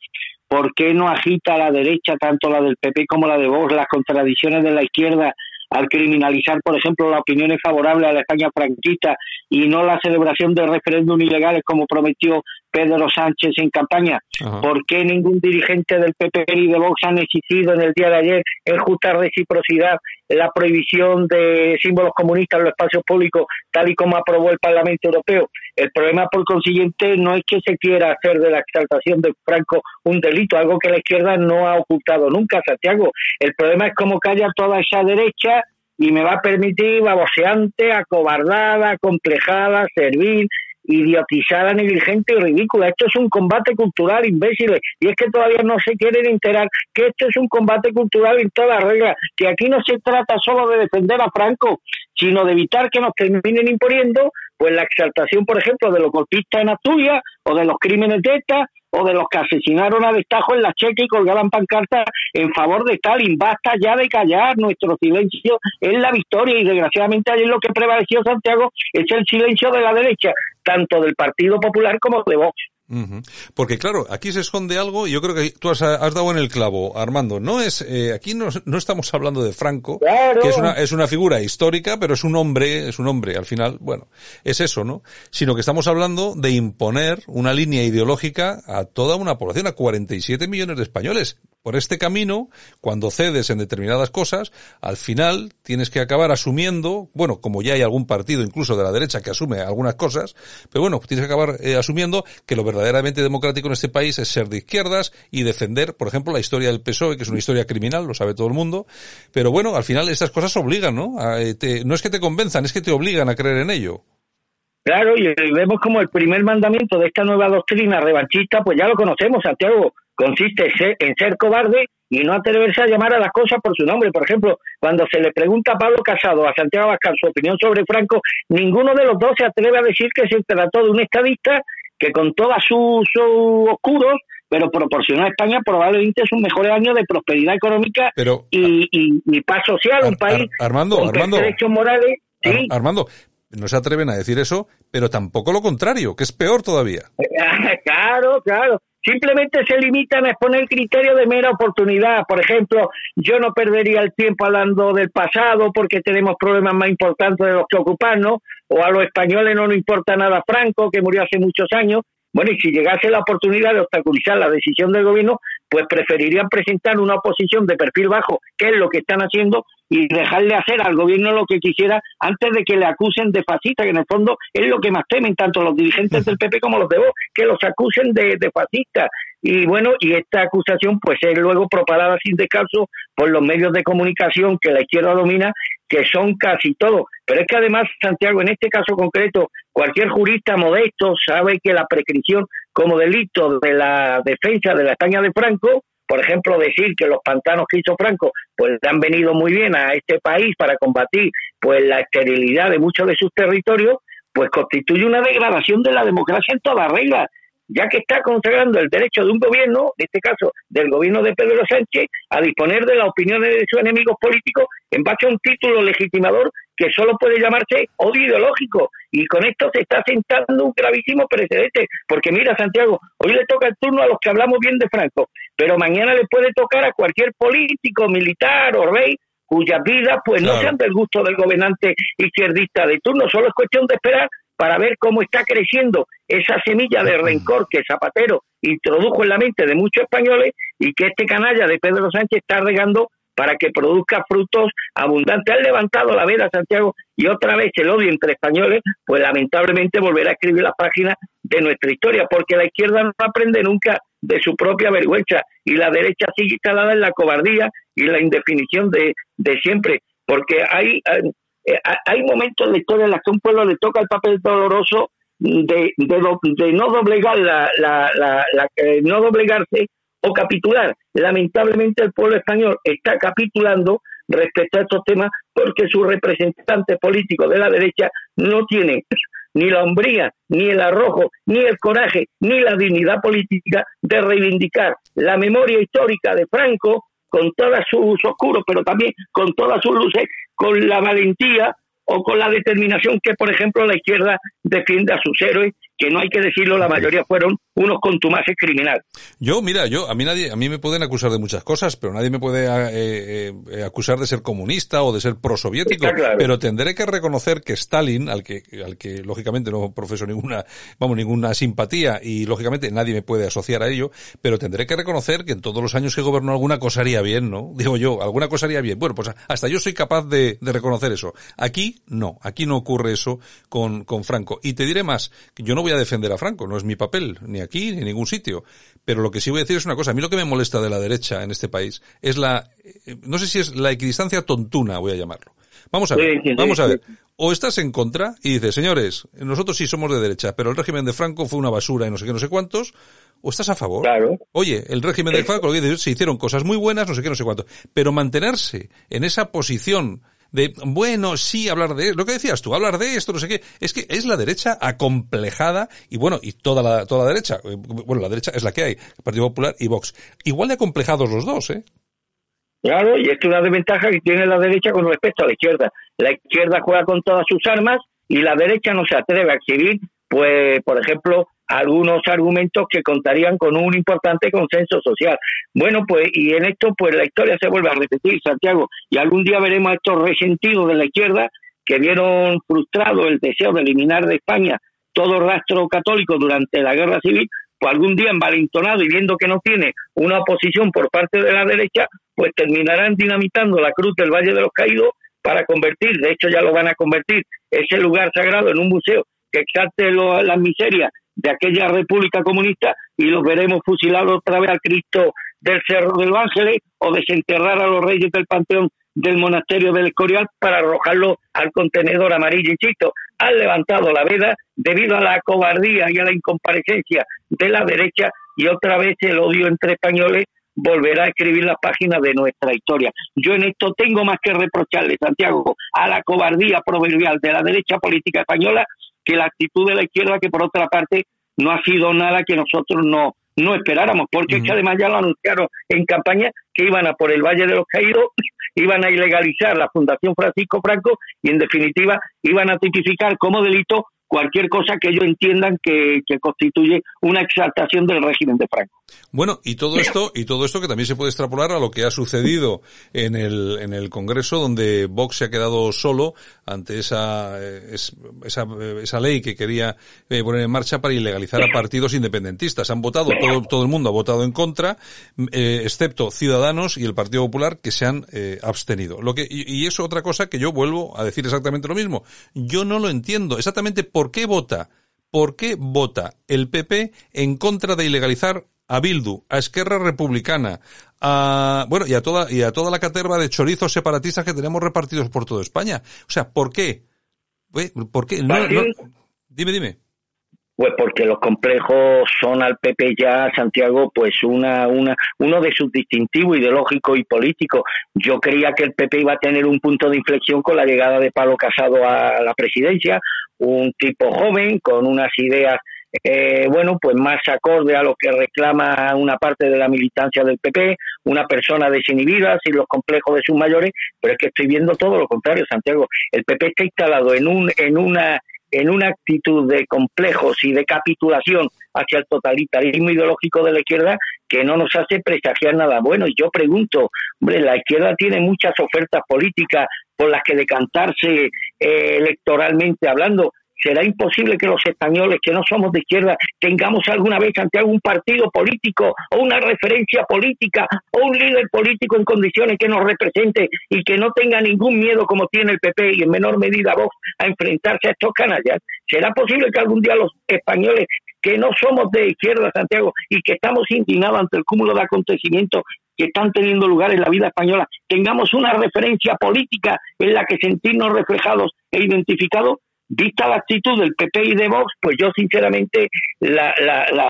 ¿Por qué no agita la derecha, tanto la del PP como la de Vox, las contradicciones de la izquierda al criminalizar, por ejemplo, las opiniones favorables a la España franquista y no la celebración de referéndum ilegales como prometió Pedro Sánchez en campaña? Ajá. ¿Por qué ningún dirigente del PP y de Vox han exigido en el día de ayer, en justa reciprocidad, la prohibición de símbolos comunistas en los espacios públicos, tal y como aprobó el Parlamento Europeo? El problema, por consiguiente, no es que se quiera hacer de la exaltación de Franco un delito, algo que la izquierda no ha ocultado nunca, Santiago. El problema es cómo calla toda esa derecha y me va a permitir baboseante, acobardada, complejada, servil, idiotizada, negligente y ridícula. Esto es un combate cultural, imbéciles. Y es que todavía no se quieren enterar que esto es un combate cultural en toda regla, que aquí no se trata solo de defender a Franco, sino de evitar que nos terminen imponiendo pues la exaltación, por ejemplo, de los golpistas en Asturias o de los crímenes de ETA o de los que asesinaron a destajo en la Checa y colgaban pancartas en favor de Stalin. Basta ya de callar, nuestro silencio es la victoria y desgraciadamente ayer lo que prevaleció Santiago es el silencio de la derecha, tanto del Partido Popular como de Vox. Porque claro, aquí se esconde algo y yo creo que tú has, has dado en el clavo, Armando. No es, eh, aquí no, no estamos hablando de Franco, Claro. que es una, es una figura histórica, pero es un hombre, es un hombre, al final, bueno, es eso, ¿no? Sino que estamos hablando de imponer una línea ideológica a toda una población, a 47 millones de españoles. Por este camino, cuando cedes en determinadas cosas, al final tienes que acabar asumiendo, bueno, como ya hay algún partido incluso de la derecha que asume algunas cosas, pero bueno, tienes que acabar eh, asumiendo que lo verdaderamente democrático en este país es ser de izquierdas y defender, por ejemplo, la historia del PSOE, que es una historia criminal, lo sabe todo el mundo, pero bueno, al final estas cosas obligan, ¿no? A, eh, te- no es que te convenzan, es que te obligan a creer en ello. Claro, y vemos como el primer mandamiento de esta nueva doctrina revanchista, pues ya lo conocemos, Santiago, consiste en ser, cobarde y no atreverse a llamar a las cosas por su nombre. Por ejemplo, cuando se le pregunta a Pablo Casado, a Santiago Abascal, su opinión sobre Franco, ninguno de los dos se atreve a decir que se trató de un estadista que con todos sus, oscuros pero proporcionó a España probablemente sus mejores años de prosperidad económica y, y, paz social, un país Armando, con Armando, derechos morales. ¿sí? Armando, no se atreven a decir eso, pero tampoco lo contrario, que es peor todavía. claro, claro. Simplemente se limitan a exponer criterios de mera oportunidad. Por ejemplo, yo no perdería el tiempo hablando del pasado porque tenemos problemas más importantes de los que ocuparnos, o a los españoles no nos importa nada Franco, que murió hace muchos años. Bueno, y si llegase la oportunidad de obstaculizar la decisión del gobierno, pues preferirían presentar una oposición de perfil bajo, que es lo que están haciendo, y dejarle hacer al gobierno lo que quisiera antes de que le acusen de fascista, que en el fondo es lo que más temen tanto los dirigentes del PP como los de Vox, que los acusen de, de fascista. Y bueno, y esta acusación pues es luego propagada sin descanso por los medios de comunicación que la izquierda domina, que son casi todos. Pero es que además, Santiago, en este caso concreto, cualquier jurista modesto sabe que la prescripción como delito de la defensa de la España de Franco por ejemplo, decir que los pantanos que hizo Franco pues han venido muy bien a este país para combatir pues la esterilidad de muchos de sus territorios, pues constituye una degradación de la democracia en toda regla ya que está consagrando el derecho de un gobierno, en este caso del gobierno de Pedro Sánchez, a disponer de las opiniones de sus enemigos políticos en base a un título legitimador que solo puede llamarse odio ideológico. Y con esto se está sentando un gravísimo precedente, porque mira, Santiago, hoy le toca el turno a los que hablamos bien de Franco, pero mañana le puede tocar a cualquier político, militar o rey cuyas vidas pues no sean del gusto del gobernante izquierdista de turno, solo es cuestión de esperar para ver cómo está creciendo esa semilla de rencor que Zapatero introdujo en la mente de muchos españoles y que este canalla de Pedro Sánchez está regando para que produzca frutos abundantes. Han levantado la vela, Santiago, y otra vez el odio entre españoles, pues lamentablemente volverá a escribir las páginas de nuestra historia, porque la izquierda no aprende nunca de su propia vergüenza y la derecha sigue instalada en la cobardía y la indefinición de, de siempre, porque hay, eh, hay momentos de la historia en los que un pueblo le toca el papel doloroso de, no doblegar la, la, eh, no doblegarse o capitular. Lamentablemente el pueblo español está capitulando respecto a estos temas porque sus representantes políticos de la derecha no tienen ni la hombría, ni el arrojo, ni el coraje, ni la dignidad política de reivindicar la memoria histórica de Franco con todos sus oscuros, pero también con todas sus luces, con la valentía o con la determinación que, por ejemplo, la izquierda defiende a sus héroes, que no hay que decirlo, la mayoría fueron unos contumaces criminales. Yo, mira, yo a mí nadie, a mí me pueden acusar de muchas cosas, pero nadie me puede eh, eh, acusar de ser comunista o de ser prosoviético. Pero tendré que reconocer que Stalin, al que, al que lógicamente no profeso ninguna, vamos, ninguna simpatía y lógicamente nadie me puede asociar a ello, pero tendré que reconocer que en todos los años que gobernó alguna cosa haría bien, ¿no? Digo yo, alguna cosa haría bien. Bueno, pues hasta yo soy capaz de, de reconocer eso. Aquí no, aquí no ocurre eso con, con Franco. Y te diré más, yo no voy a defender a Franco, no es mi papel, ni aquí ni en ningún sitio. Pero lo que sí voy a decir es una cosa, a mí lo que me molesta de la derecha en este país es la, eh, no sé si es la equidistancia tontuna, voy a llamarlo. Vamos a ver, vamos a ver. O estás en contra y dices, señores, nosotros sí somos de derecha, pero el régimen de Franco fue una basura y no sé qué, no sé cuántos, o estás a favor. Claro. Oye, el régimen de Franco, se hicieron cosas muy buenas, no sé qué, no sé cuánto. Pero mantenerse en esa posición de, bueno, sí, hablar de, lo que decías tú, hablar de esto, no sé qué, es que es la derecha acomplejada y bueno, y toda la, toda la derecha, eh, bueno, la derecha es la que hay, Partido Popular y Vox, igual de acomplejados los dos, ¿eh? Claro, y es una desventaja que tiene la derecha con respecto a la izquierda. La izquierda juega con todas sus armas y la derecha no se atreve a exhibir, pues, por ejemplo, algunos argumentos que contarían con un importante consenso social. Bueno, pues y en esto pues la historia se vuelve a repetir, Santiago, y algún día veremos a estos resentidos de la izquierda que vieron frustrado el deseo de eliminar de España todo rastro católico durante la guerra civil, pues algún día envalentonado y viendo que no tiene una oposición por parte de la derecha, pues terminarán dinamitando la cruz del Valle de los Caídos para convertir, de hecho ya lo van a convertir, ese lugar sagrado en un museo que exalte las miserias de aquella república comunista y los veremos fusilados otra vez al Cristo del Cerro de los Ángeles o desenterrar a los reyes del panteón del monasterio del Escorial para arrojarlo al contenedor amarillo. Insisto, han levantado la veda debido a la cobardía y a la incomparecencia de la derecha y otra vez el odio entre españoles volverá a escribir las páginas de nuestra historia. Yo en esto tengo más que reprocharle, Santiago, a la cobardía proverbial de la derecha política española que la actitud de la izquierda, que por otra parte no ha sido nada que nosotros no, no esperáramos, porque es que además ya lo anunciaron en campaña que iban a por el Valle de los Caídos, iban a ilegalizar la Fundación Francisco Franco y en definitiva iban a tipificar como delito cualquier cosa que ellos entiendan que, constituye una exaltación del régimen de Franco. Bueno, y todo esto, y todo esto que también se puede extrapolar a lo que ha sucedido en el, en el Congreso, donde Vox se ha quedado solo ante esa, esa, esa ley que quería eh, poner en marcha para ilegalizar a partidos independentistas. Han votado, todo, todo el mundo ha votado en contra, eh, excepto Ciudadanos y el Partido Popular que se han eh, abstenido. Lo que, y, y es otra cosa que yo vuelvo a decir exactamente lo mismo. Yo no lo entiendo exactamente por ¿por qué vota? ¿Por qué vota el PP en contra de ilegalizar a Bildu, a Esquerra Republicana, a, bueno, y a toda, y a toda la caterva de chorizos separatistas que tenemos repartidos por toda España? O sea, ¿por qué? ¿Por qué? Dime, dime. Pues porque los complejos son al PP ya, Santiago, pues una, una, uno de sus distintivos ideológicos y políticos. Yo creía que el PP iba a tener un punto de inflexión con la llegada de Pablo Casado a la presidencia, un tipo joven con unas ideas eh, bueno, pues más acorde a lo que reclama una parte de la militancia del PP, una persona desinhibida, sin los complejos de sus mayores, pero es que estoy viendo todo lo contrario, Santiago. El PP está instalado en un, en una en una actitud de complejos y de capitulación hacia el totalitarismo ideológico de la izquierda que no nos hace presagiar nada bueno. Y yo pregunto, hombre, la izquierda tiene muchas ofertas políticas por las que decantarse eh, electoralmente hablando, será imposible que los españoles que no somos de izquierda tengamos alguna vez ante algún partido político o una referencia política o un líder político en condiciones que nos represente y que no tenga ningún miedo como tiene el PP y en menor medida Vox a enfrentarse a estos canallas. ¿Será posible que algún día los españoles que no somos de izquierda, Santiago, y que estamos indignados ante el cúmulo de acontecimientos que están teniendo lugar en la vida española, tengamos una referencia política en la que sentirnos reflejados e identificados, vista la actitud del PP y de Vox, pues yo sinceramente la,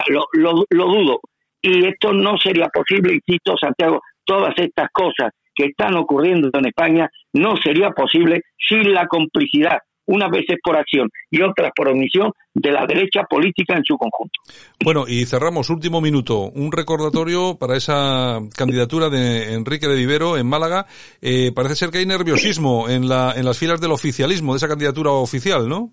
lo, dudo. Y esto no sería posible, insisto, Santiago, todas estas cosas que están ocurriendo en España no sería posible sin la complicidad unas veces por acción y otras por omisión de la derecha política en su conjunto. Bueno, y cerramos, último minuto, un recordatorio para esa candidatura de Enrique de Vivero en Málaga. Eh, parece ser que hay nerviosismo en, la, en las filas del oficialismo, de esa candidatura oficial, ¿no?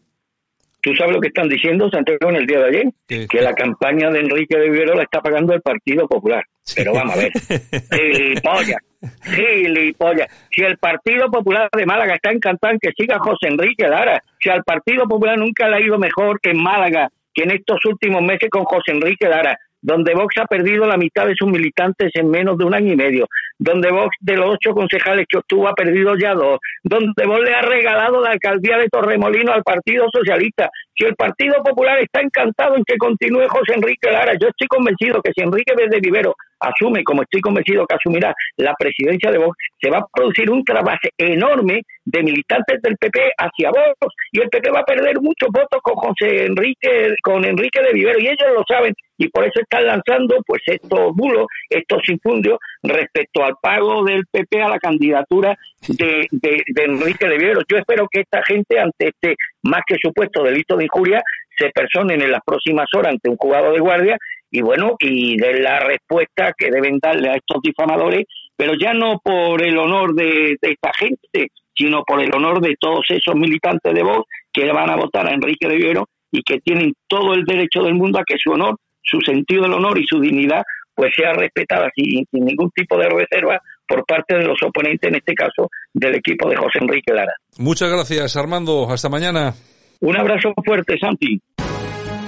¿Tú sabes lo que están diciendo, Santiago, en el día de ayer? Que la campaña de Enrique de Vivero la está pagando el Partido Popular. Pero vamos a ver. Gilipollas. Gilipollas. Si el Partido Popular de Málaga está encantado en que siga José Enrique Lara, si al Partido Popular nunca le ha ido mejor en Málaga que en estos últimos meses con José Enrique Lara, donde Vox ha perdido la mitad de sus militantes en menos de un año y medio, donde Vox de los ocho concejales que obtuvo ha perdido ya dos, donde Vox le ha regalado la alcaldía de Torremolino al Partido Socialista. Si el Partido Popular está encantado en que continúe José Enrique Lara, yo estoy convencido que si Enrique Verde Vivero asume, como estoy convencido que asumirá la presidencia de Vox, se va a producir un trabajo enorme de militantes del PP hacia Vox y el PP va a perder muchos votos con José Enrique, con Enrique de Vivero y ellos lo saben y por eso están lanzando pues estos bulos, estos infundios respecto al pago del PP a la candidatura de, de, de Enrique de Vivero. Yo espero que esta gente ante este más que supuesto delito de injuria se personen en las próximas horas ante un jugador de guardia y bueno, y de la respuesta que deben darle a estos difamadores, pero ya no por el honor de, esta gente, sino por el honor de todos esos militantes de Vox que van a votar a Enrique de Vivero y que tienen todo el derecho del mundo a que su honor, su sentido del honor y su dignidad pues sea respetada sin, sin ningún tipo de reserva por parte de los oponentes, en este caso del equipo de José Enrique Lara. Muchas gracias, Armando. Hasta mañana. Un abrazo fuerte, Santi.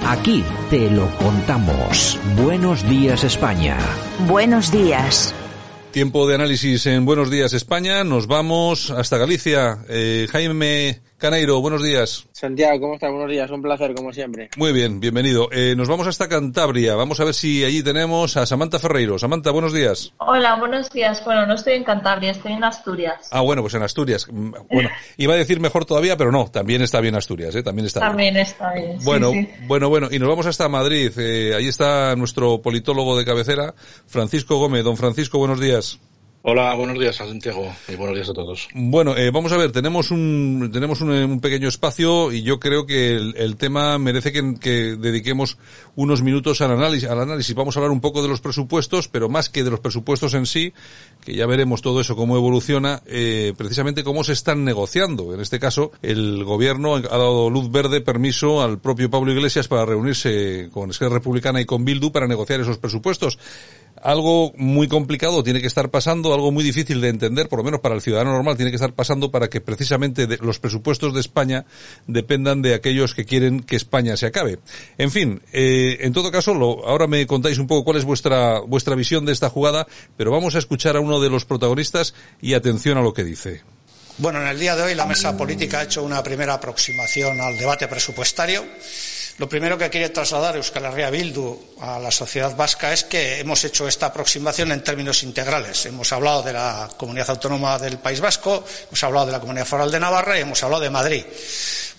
Aquí te lo contamos. Buenos días España. Buenos días. Tiempo de análisis en Buenos Días España. Nos vamos hasta Galicia. Eh, Jaime Caneiro, buenos días. Santiago, ¿cómo estás? Buenos días, un placer como siempre. Muy bien, bienvenido. Eh, nos vamos hasta Cantabria. Vamos a ver si allí tenemos a Samantha Ferreiro. Samantha, buenos días. Hola, buenos días. Bueno, no estoy en Cantabria, estoy en Asturias. Ah, bueno, pues en Asturias. Mm, bueno, iba a decir mejor todavía, pero no, también está bien Asturias, ¿eh? También está también está bien. Bueno, bueno, bueno. Y nos vamos hasta Madrid. Eh, ahí está nuestro politólogo de cabecera, Francisco Gómez. Don Francisco, buenos días. Hola, buenos días a Santiago y buenos días a todos. Bueno, eh, vamos a ver, tenemos un tenemos un, pequeño espacio y yo creo que el, el tema merece que, que, dediquemos unos minutos al análisis, al análisis. Vamos a hablar un poco de los presupuestos, pero más que de los presupuestos en sí, que ya veremos todo eso cómo evoluciona, eh, precisamente cómo se están negociando. En este caso, el gobierno ha dado luz verde, permiso al propio Pablo Iglesias para reunirse con Esquerra Republicana y con Bildu para negociar esos presupuestos algo muy complicado tiene que estar pasando, algo muy difícil de entender, por lo menos para el ciudadano normal, tiene que estar pasando para que precisamente los presupuestos de España dependan de aquellos que quieren que España se acabe. En fin, eh, en todo caso, lo, ahora me contáis un poco cuál es vuestra, vuestra visión de esta jugada, pero vamos a escuchar a uno de los protagonistas y atención a lo que dice. Bueno, en el día de hoy la mesa política ha hecho una primera aproximación al debate presupuestario lo primero que quiere trasladar Euskal Herria Bildu a la sociedad vasca es que hemos hecho esta aproximación en términos integrales. Hemos hablado de la comunidad autónoma del País Vasco, hemos hablado de la comunidad foral de Navarra y hemos hablado de Madrid.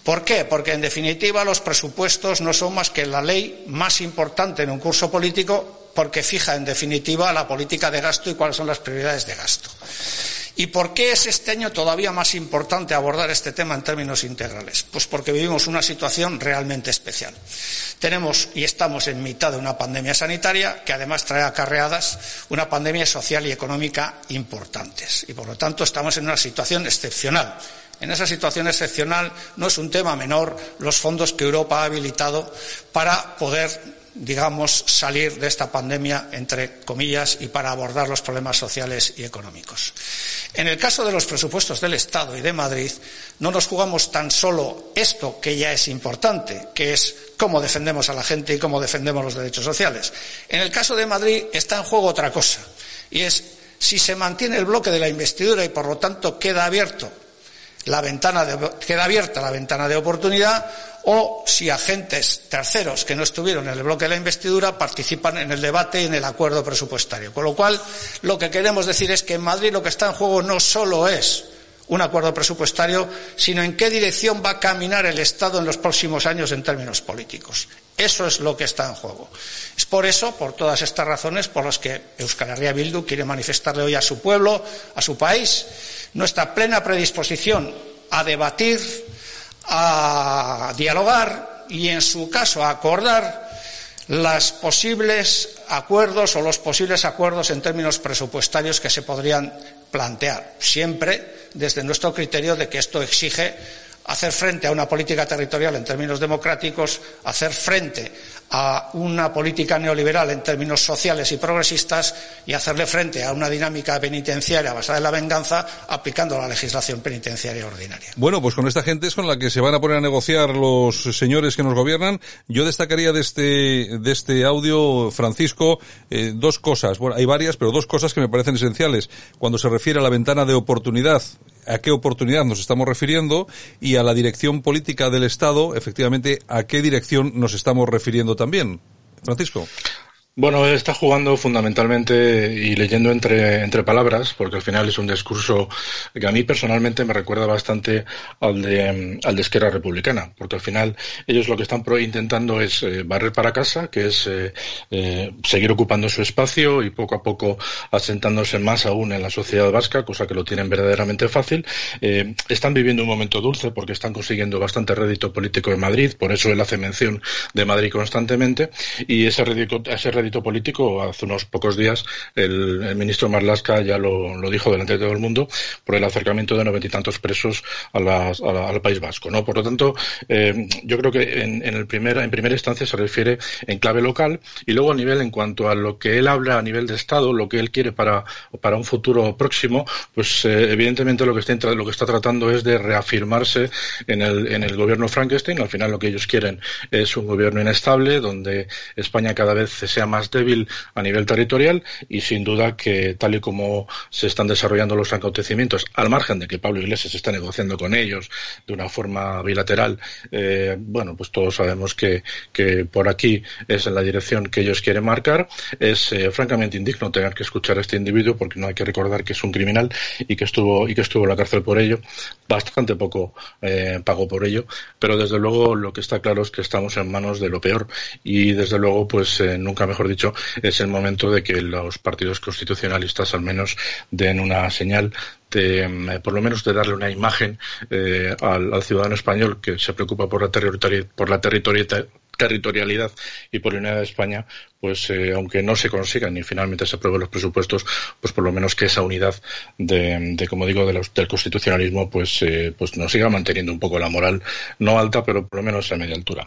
¿Por qué? Porque, en definitiva, los presupuestos no son más que la ley más importante en un curso político porque fija, en definitiva, la política de gasto y cuáles son las prioridades de gasto. ¿Y por qué es este año todavía más importante abordar este tema en términos integrales? Pues porque vivimos una situación realmente especial. Tenemos y estamos en mitad de una pandemia sanitaria que además trae acarreadas una pandemia social y económica importantes. Y por lo tanto estamos en una situación excepcional. En esa situación excepcional no es un tema menor los fondos que Europa ha habilitado para poder digamos, salir de esta pandemia, entre comillas, y para abordar los problemas sociales y económicos. En el caso de los presupuestos del Estado y de Madrid, no nos jugamos tan solo esto, que ya es importante, que es cómo defendemos a la gente y cómo defendemos los derechos sociales. En el caso de Madrid está en juego otra cosa, y es si se mantiene el bloque de la investidura y, por lo tanto, queda abierto la ventana de, queda abierta la ventana de oportunidad o si agentes terceros que no estuvieron en el bloque de la investidura participan en el debate y en el acuerdo presupuestario. Con lo cual, lo que queremos decir es que en Madrid lo que está en juego no solo es un acuerdo presupuestario, sino en qué dirección va a caminar el Estado en los próximos años en términos políticos. Eso es lo que está en juego. Es por eso, por todas estas razones, por las que Euskal Herria Bildu quiere manifestarle hoy a su pueblo, a su país, nuestra plena predisposición a debatir, a dialogar y, en su caso, a acordar los posibles acuerdos o los posibles acuerdos en términos presupuestarios que se podrían plantear, siempre desde nuestro criterio de que esto exige hacer frente a una política territorial en términos democráticos, hacer frente a una política neoliberal en términos sociales y progresistas y hacerle frente a una dinámica penitenciaria basada en la venganza aplicando la legislación penitenciaria ordinaria. Bueno, pues con esta gente es con la que se van a poner a negociar los señores que nos gobiernan. Yo destacaría de este, de este audio, Francisco, eh, dos cosas. Bueno, hay varias, pero dos cosas que me parecen esenciales. Cuando se refiere a la ventana de oportunidad, a qué oportunidad nos estamos refiriendo y a la dirección política del Estado, efectivamente, a qué dirección nos estamos refiriendo también. Francisco. Bueno, está jugando fundamentalmente y leyendo entre, entre palabras, porque al final es un discurso que a mí personalmente me recuerda bastante al de, al de Esquerra Republicana, porque al final ellos lo que están intentando es eh, barrer para casa, que es eh, eh, seguir ocupando su espacio y poco a poco asentándose más aún en la sociedad vasca, cosa que lo tienen verdaderamente fácil. están viviendo un momento dulce porque están consiguiendo bastante rédito político en Madrid, por eso él hace mención de Madrid constantemente, y ese rédito, ese rédito político. Hace unos pocos días el, ministro Marlaska ya lo, dijo delante de todo el mundo por el acercamiento de noventa y tantos presos al País Vasco. ¿no? Por lo tanto, eh, yo creo que en, el primer, en primera instancia se refiere en clave local y luego a nivel en cuanto a lo que él habla a nivel de Estado, lo que él quiere para, para un futuro próximo, pues eh, evidentemente lo que, está, lo que está tratando es de reafirmarse en el, en el gobierno Frankenstein. Al final lo que ellos quieren es un gobierno inestable donde España cada vez sea más débil a nivel territorial y sin duda que tal y como se están desarrollando los acontecimientos, al margen de que Pablo Iglesias está negociando con ellos de una forma bilateral, eh, bueno, pues todos sabemos que, que, por aquí es en la dirección que ellos quieren marcar. Es eh, francamente indigno tener que escuchar a este individuo porque no hay que recordar que es un criminal y que estuvo y que estuvo en la cárcel por ello. Bastante poco eh, pagó por ello, pero desde luego lo que está claro es que estamos en manos de lo peor y desde luego pues nunca mejor mejor dicho, es el momento de que los partidos constitucionalistas al menos den una señal de, mm, por lo menos de darle una imagen eh, al, ciudadano español que se preocupa por la, por la territorialidad y por la unidad de España, pues eh, aunque no se consigan y finalmente se aprueben los presupuestos, pues por lo menos que esa unidad de, como digo, de del constitucionalismo, pues, eh, pues nos siga manteniendo un poco la moral, no alta, pero por lo menos a media altura.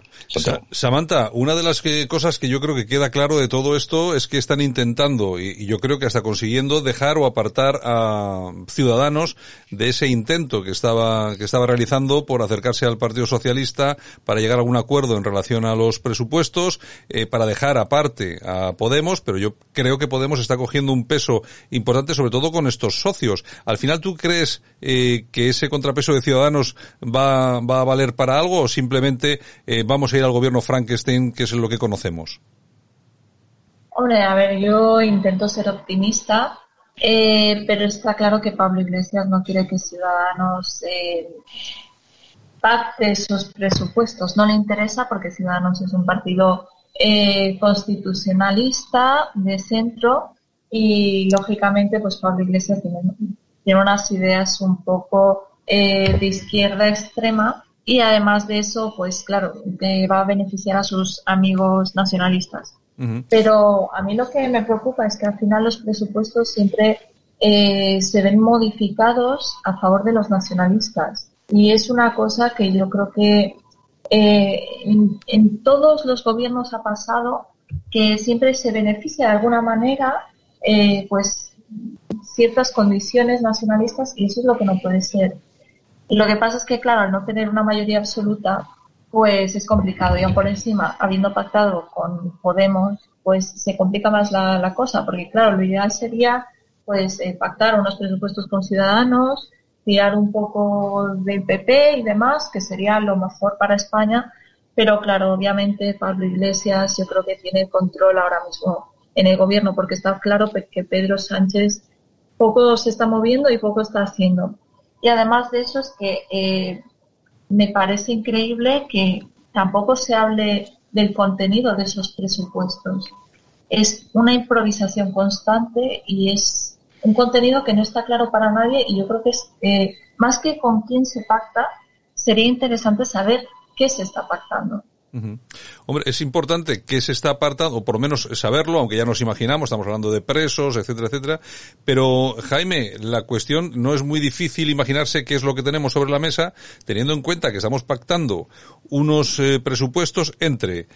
Samantha, una de las cosas que yo creo que queda claro de todo esto es que están intentando, y, yo creo que hasta consiguiendo, dejar o apartar a ciudadanos de ese intento que estaba, que estaba realizando por acercarse al Partido Socialista para llegar a un acuerdo en relación a los presupuestos, eh, para dejar aparte a Podemos, pero yo creo que Podemos está cogiendo un peso importante, sobre todo con estos socios. Al final, ¿tú crees eh, que ese contrapeso de Ciudadanos va, a valer para algo o simplemente eh, vamos a ir al gobierno Frankenstein, que es lo que conocemos? Hombre, a ver, yo intento ser optimista, eh, pero está claro que Pablo Iglesias no quiere que Ciudadanos eh, sus presupuestos. No le interesa porque Ciudadanos es un partido eh, constitucionalista de centro y lógicamente pues Pablo Iglesias tiene, tiene unas ideas un poco eh, de izquierda extrema y además de eso pues claro va a beneficiar a sus amigos nacionalistas. Pero a mí lo que me preocupa es que al final los presupuestos siempre eh, se ven modificados a favor de los nacionalistas. Y es una cosa que yo creo que eh, en, todos los gobiernos ha pasado que siempre se beneficia de alguna manera eh, pues ciertas condiciones nacionalistas y eso es lo que no puede ser. Lo que pasa es que, claro, al no tener una mayoría absoluta, pues es complicado. Y aún por encima, habiendo pactado con Podemos, pues se complica más la, cosa, porque claro, lo ideal sería pues eh, pactar unos presupuestos con ciudadanos, tirar un poco del PP y demás, que sería lo mejor para España, pero claro, obviamente Pablo Iglesias yo creo que tiene control ahora mismo en el gobierno, porque está claro que Pedro Sánchez poco se está moviendo y poco está haciendo. Y además de eso es que eh, me parece increíble que tampoco se hable del contenido de esos presupuestos. Es una improvisación constante y es un contenido que no está claro para nadie y yo creo que es eh, más que con quién se pacta, sería interesante saber qué se está pactando. Hombre, es importante que se está apartando, o por lo menos saberlo, aunque ya nos imaginamos, estamos hablando de presos, etcétera, etcétera. Pero, Jaime, la cuestión no es muy difícil imaginarse qué es lo que tenemos sobre la mesa, teniendo en cuenta que estamos pactando unos eh, presupuestos entre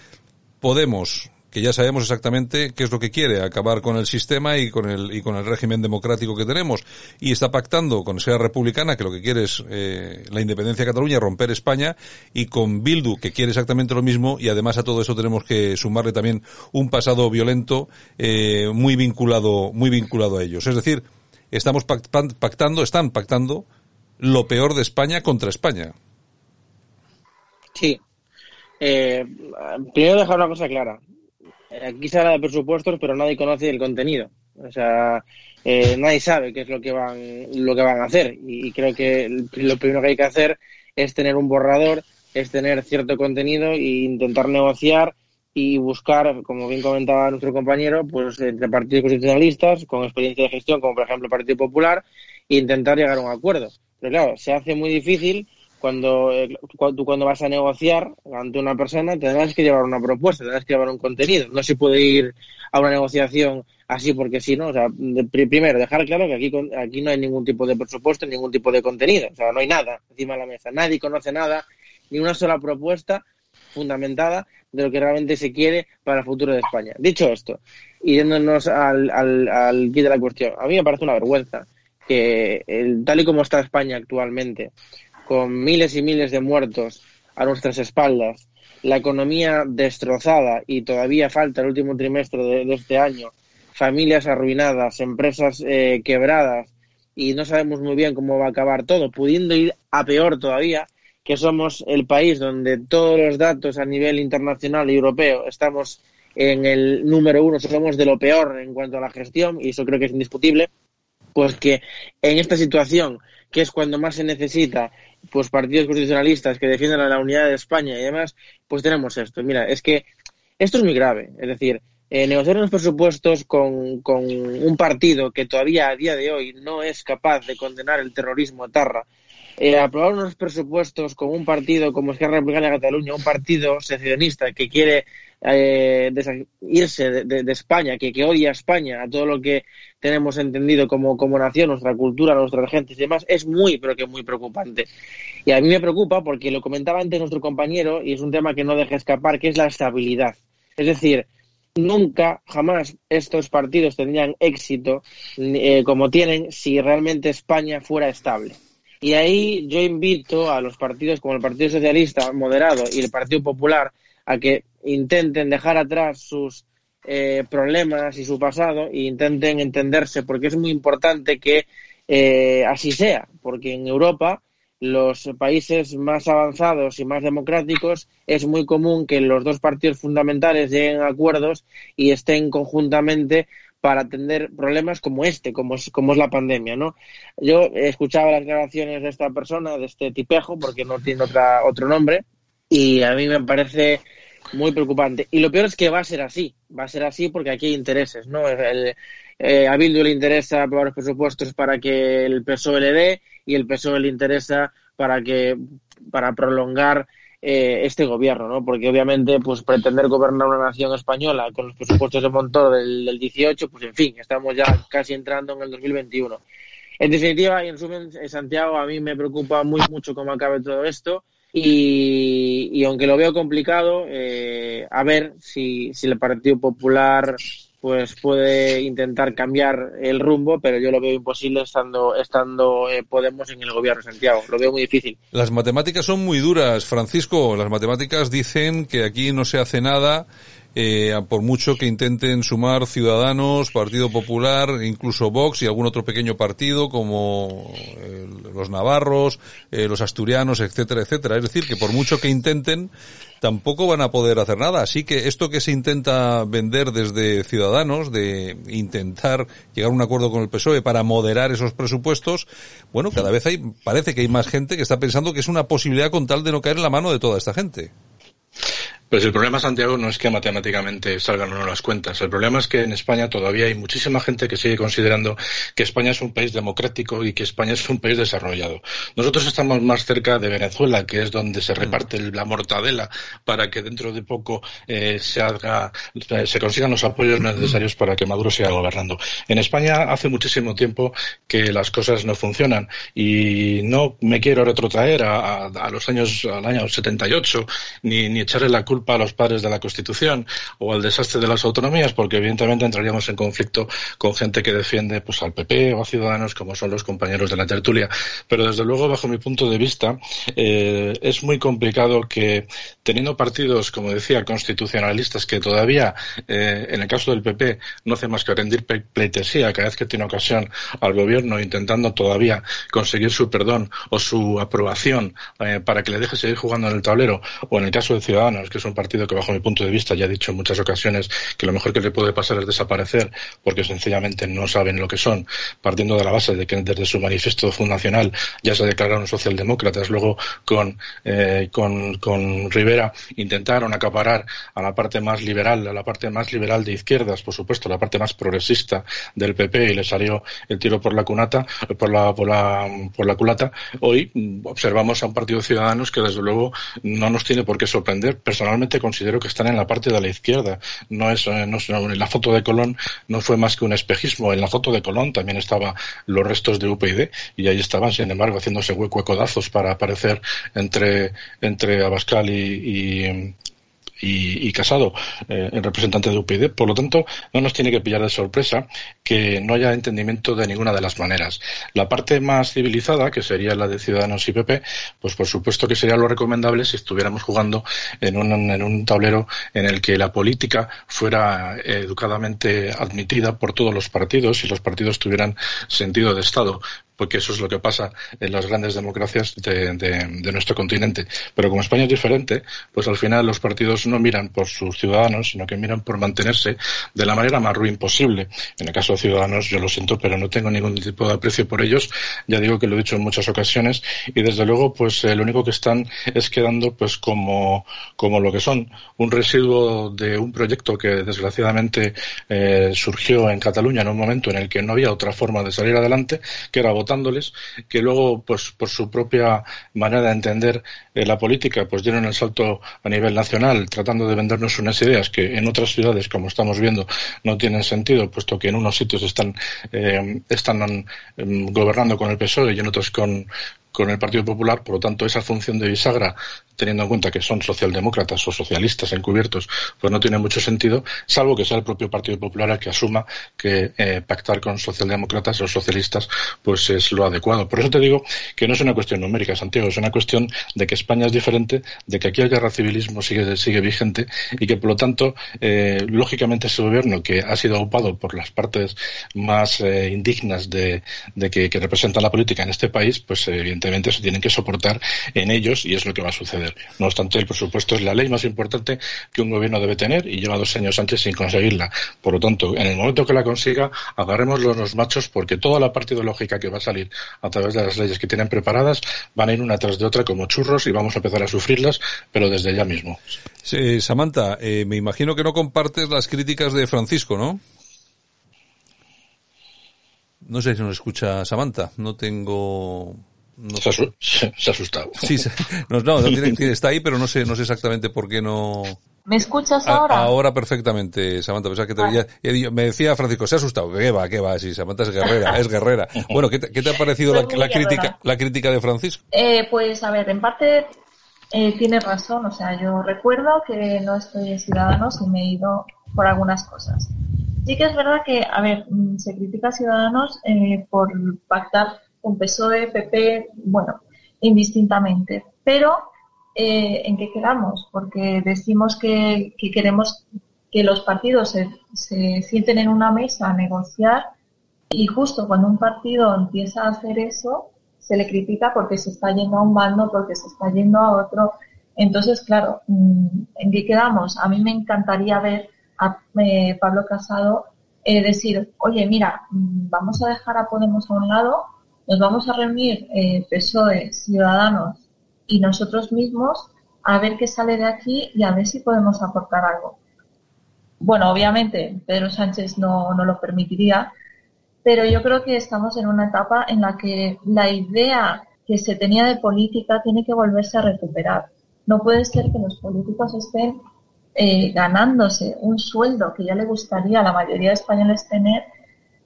Podemos, que ya sabemos exactamente qué es lo que quiere, acabar con el sistema y con el, y con el régimen democrático que tenemos. Y está pactando con Sea Republicana, que lo que quiere es eh, la independencia de Cataluña, romper España, y con Bildu, que quiere exactamente lo mismo, y además a todo eso tenemos que sumarle también un pasado violento eh, muy vinculado, muy vinculado a ellos. Es decir, estamos pactando, están pactando lo peor de España contra España. Sí. Eh, primero dejar una cosa clara. Aquí se habla de presupuestos, pero nadie conoce el contenido. O sea, eh, nadie sabe qué es lo que van, lo que van a hacer. Y, creo que lo primero que hay que hacer es tener un borrador, es tener cierto contenido e intentar negociar y buscar, como bien comentaba nuestro compañero, pues entre partidos constitucionalistas con experiencia de gestión, como por ejemplo el Partido Popular, e intentar llegar a un acuerdo. Pero claro, se hace muy difícil cuando, eh, cuando cuando vas a negociar ante una persona tendrás que llevar una propuesta, tendrás que llevar un contenido. No se puede ir a una negociación así porque sí, ¿no? O sea, primero, dejar claro que aquí, aquí no hay ningún tipo de presupuesto, ningún tipo de contenido. O sea, no hay nada encima de la mesa. Nadie conoce nada, ni una sola propuesta fundamentada de lo que realmente se quiere para el futuro de España. Dicho esto, y yéndonos al, al, al de la cuestión, a mí me parece una vergüenza que el, tal y como está España actualmente, con miles y miles de muertos a nuestras espaldas, la economía destrozada y todavía falta el último trimestre de, este año, familias arruinadas, empresas eh, quebradas y no sabemos muy bien cómo va a acabar todo, pudiendo ir a peor todavía, que somos el país donde todos los datos a nivel internacional y europeo estamos en el número uno, somos de lo peor en cuanto a la gestión y eso creo que es indiscutible, pues que en esta situación, que es cuando más se necesita pues partidos constitucionalistas que defienden a la unidad de España y demás, pues tenemos esto. Mira, es que esto es muy grave. Es decir, eh, negociar unos presupuestos con, con, un partido que todavía a día de hoy no es capaz de condenar el terrorismo etarra, eh, aprobar unos presupuestos con un partido como Esquerra Republicana de Cataluña, un partido secesionista que quiere eh, irse de, España, que, que, odia a España, a todo lo que tenemos entendido como, como nación, nuestra cultura, nuestra gente y demás, es muy, pero que muy preocupante. Y a mí me preocupa porque lo comentaba antes nuestro compañero y es un tema que no deja escapar, que es la estabilidad. Es decir, nunca, jamás estos partidos tendrían éxito eh, como tienen si realmente España fuera estable. Y ahí yo invito a los partidos como el Partido Socialista moderado y el Partido Popular a que intenten dejar atrás sus eh, problemas y su pasado e intenten entenderse, porque es muy importante que eh, así sea, porque en Europa los países más avanzados y más democráticos es muy común que los dos partidos fundamentales lleguen a acuerdos y estén conjuntamente para atender problemas como este, como es, como es la pandemia, ¿no? Yo escuchaba las declaraciones de esta persona, de este tipejo, porque no tiene otra, otro nombre, y a mí me parece muy preocupante. Y lo peor es que va a ser así, va a ser así porque aquí hay intereses, ¿no? El, eh, a Bildu le interesa aprobar los presupuestos para que el PSOE le dé y el PSOE le interesa para que para prolongar eh, este gobierno, ¿no? Porque obviamente, pues pretender gobernar una nación española con los presupuestos de Montoro del, del 18, pues en fin, estamos ya casi entrando en el 2021. En definitiva, y en resumen, eh, Santiago, a mí me preocupa muy mucho cómo acabe todo esto. Y, y aunque lo veo complicado, eh, a ver si, si el Partido Popular pues puede intentar cambiar el rumbo, pero yo lo veo imposible estando, estando eh, Podemos en el gobierno Santiago. Lo veo muy difícil. Las matemáticas son muy duras, Francisco. Las matemáticas dicen que aquí no se hace nada eh, por mucho que intenten sumar Ciudadanos, Partido Popular, incluso Vox y algún otro pequeño partido como eh, los navarros, eh, los asturianos, etcétera, etcétera. Es decir, que por mucho que intenten, tampoco van a poder hacer nada. Así que esto que se intenta vender desde Ciudadanos, de intentar llegar a un acuerdo con el PSOE para moderar esos presupuestos, bueno, cada vez hay, parece que hay más gente que está pensando que es una posibilidad con tal de no caer en la mano de toda esta gente. Pues el problema, Santiago, no es que matemáticamente salgan o no las cuentas. El problema es que en España todavía hay muchísima gente que sigue considerando que España es un país democrático y que España es un país desarrollado. Nosotros estamos más cerca de Venezuela, que es donde se reparte la mortadela para que dentro de poco eh, se haga, se consigan los apoyos necesarios para que Maduro siga gobernando. En España hace muchísimo tiempo que las cosas no funcionan y no me quiero retrotraer a, a, a los años, al año 78 ni, ni echarle la culpa a los padres de la Constitución o al desastre de las autonomías, porque evidentemente entraríamos en conflicto con gente que defiende pues al PP o a Ciudadanos, como son los compañeros de la tertulia. Pero desde luego, bajo mi punto de vista, eh, es muy complicado que teniendo partidos, como decía, constitucionalistas que todavía, eh, en el caso del PP, no hace más que rendir pleitesía cada vez que tiene ocasión al gobierno, intentando todavía conseguir su perdón o su aprobación eh, para que le deje seguir jugando en el tablero, o en el caso de Ciudadanos, que es un partido que bajo mi punto de vista ya he dicho en muchas ocasiones que lo mejor que le puede pasar es desaparecer porque sencillamente no saben lo que son, partiendo de la base de que desde su manifiesto fundacional ya se declararon socialdemócratas, luego con, eh, con, con Rivera intentaron acaparar a la parte más liberal, a la parte más liberal de izquierdas, por supuesto, la parte más progresista del PP y le salió el tiro por la cunata, por la, por la, por la culata. Hoy observamos a un partido de ciudadanos que desde luego no nos tiene por qué sorprender. Personalmente considero que están en la parte de la izquierda. No es, eh, no, en la foto de Colón no fue más que un espejismo. En la foto de Colón también estaban los restos de UPyD y ahí estaban, sin embargo, haciéndose hueco de codazos para aparecer entre, entre Abascal y, y, Casado, eh, el representante de UPyD. Por lo tanto, no nos tiene que pillar de sorpresa que no haya entendimiento de ninguna de las maneras. La parte más civilizada, que sería la de Ciudadanos y PP, pues por supuesto que sería lo recomendable si estuviéramos jugando en un, en un tablero en el que la política fuera educadamente admitida por todos los partidos y los partidos tuvieran sentido de Estado porque eso es lo que pasa en las grandes democracias de, nuestro continente. Pero como España es diferente, pues al final los partidos no miran por sus ciudadanos, sino que miran por mantenerse de la manera más ruin posible. En el caso de Ciudadanos, yo lo siento, pero no tengo ningún tipo de aprecio por ellos. Ya digo que lo he dicho en muchas ocasiones y desde luego, pues eh, lo único que están es quedando pues como, como lo que son, un residuo de un proyecto que desgraciadamente eh, surgió en Cataluña en un momento en el que no había otra forma de salir adelante, que era votándoles, que luego, pues por su propia manera de entender eh, la política, pues dieron el salto a nivel nacional, tratando de vendernos unas ideas que en otras ciudades, como estamos viendo, no tienen sentido, puesto que en unos sitios están, eh, están mm, gobernando con el PSOE y en otros con, con el Partido Popular, por lo tanto, esa función de bisagra, teniendo en cuenta que son socialdemócratas o socialistas encubiertos, pues no tiene mucho sentido, salvo que sea el propio Partido Popular el que asuma que eh, pactar con socialdemócratas o socialistas pues es lo adecuado. Por eso te digo que no es una cuestión numérica, Santiago, es una cuestión de que España es diferente, de que aquí el guerra civilismo sigue, sigue vigente y que, por lo tanto, eh, lógicamente ese gobierno que ha sido ocupado por las partes más eh, indignas de, que, que, representan la política en este país, pues evidentemente se tienen que soportar en ellos y es lo que va a suceder. No obstante, el presupuesto es la ley más importante que un gobierno debe tener y lleva dos años antes sin conseguirla. Por lo tanto, en el momento que la consiga, agarremos los machos porque toda la parte ideológica que va a salir a través de las leyes que tienen preparadas van a ir una tras de otra como churros y vamos a empezar a sufrirlas, pero desde ya mismo. Samantha, eh, me imagino que no compartes las críticas de Francisco, ¿no? No sé si nos escucha Samantha. No tengo no, se, ha, asustado. Sí, no, no, está ahí, pero no sé, no sé exactamente por qué no. ¿Me escuchas ahora? ahora perfectamente, Samantha. Pensaba que te veía, me decía Francisco, se ha asustado. ¿Qué va, qué va? Sí, Samantha es guerrera, es guerrera. Bueno, ¿qué te, qué te ha parecido la, crítica, la crítica de Francisco? Eh, pues, a ver, en parte eh, tiene razón. O sea, yo recuerdo que no estoy en Ciudadanos y me he ido por algunas cosas. Sí que es verdad que, a ver, mm, se critica a Ciudadanos eh, por pactar con PSOE, PP, bueno, indistintamente. Pero, eh, ¿en qué quedamos? Porque decimos que, queremos que los partidos se, sienten en una mesa a negociar y justo cuando un partido empieza a hacer eso, se le critica porque se está yendo a un bando, porque se está yendo a otro. Entonces, claro, mm, ¿en qué quedamos? A mí me encantaría ver a eh, Pablo Casado eh, decir, oye, mira, mm, vamos a dejar a Podemos a un lado nos vamos a reunir eh, PSOE, Ciudadanos y nosotros mismos a ver qué sale de aquí y a ver si podemos aportar algo. Bueno, obviamente Pedro Sánchez no, no lo permitiría, pero yo creo que estamos en una etapa en la que la idea que se tenía de política tiene que volverse a recuperar. No puede ser que los políticos estén eh, ganándose un sueldo que ya le gustaría a la mayoría de españoles tener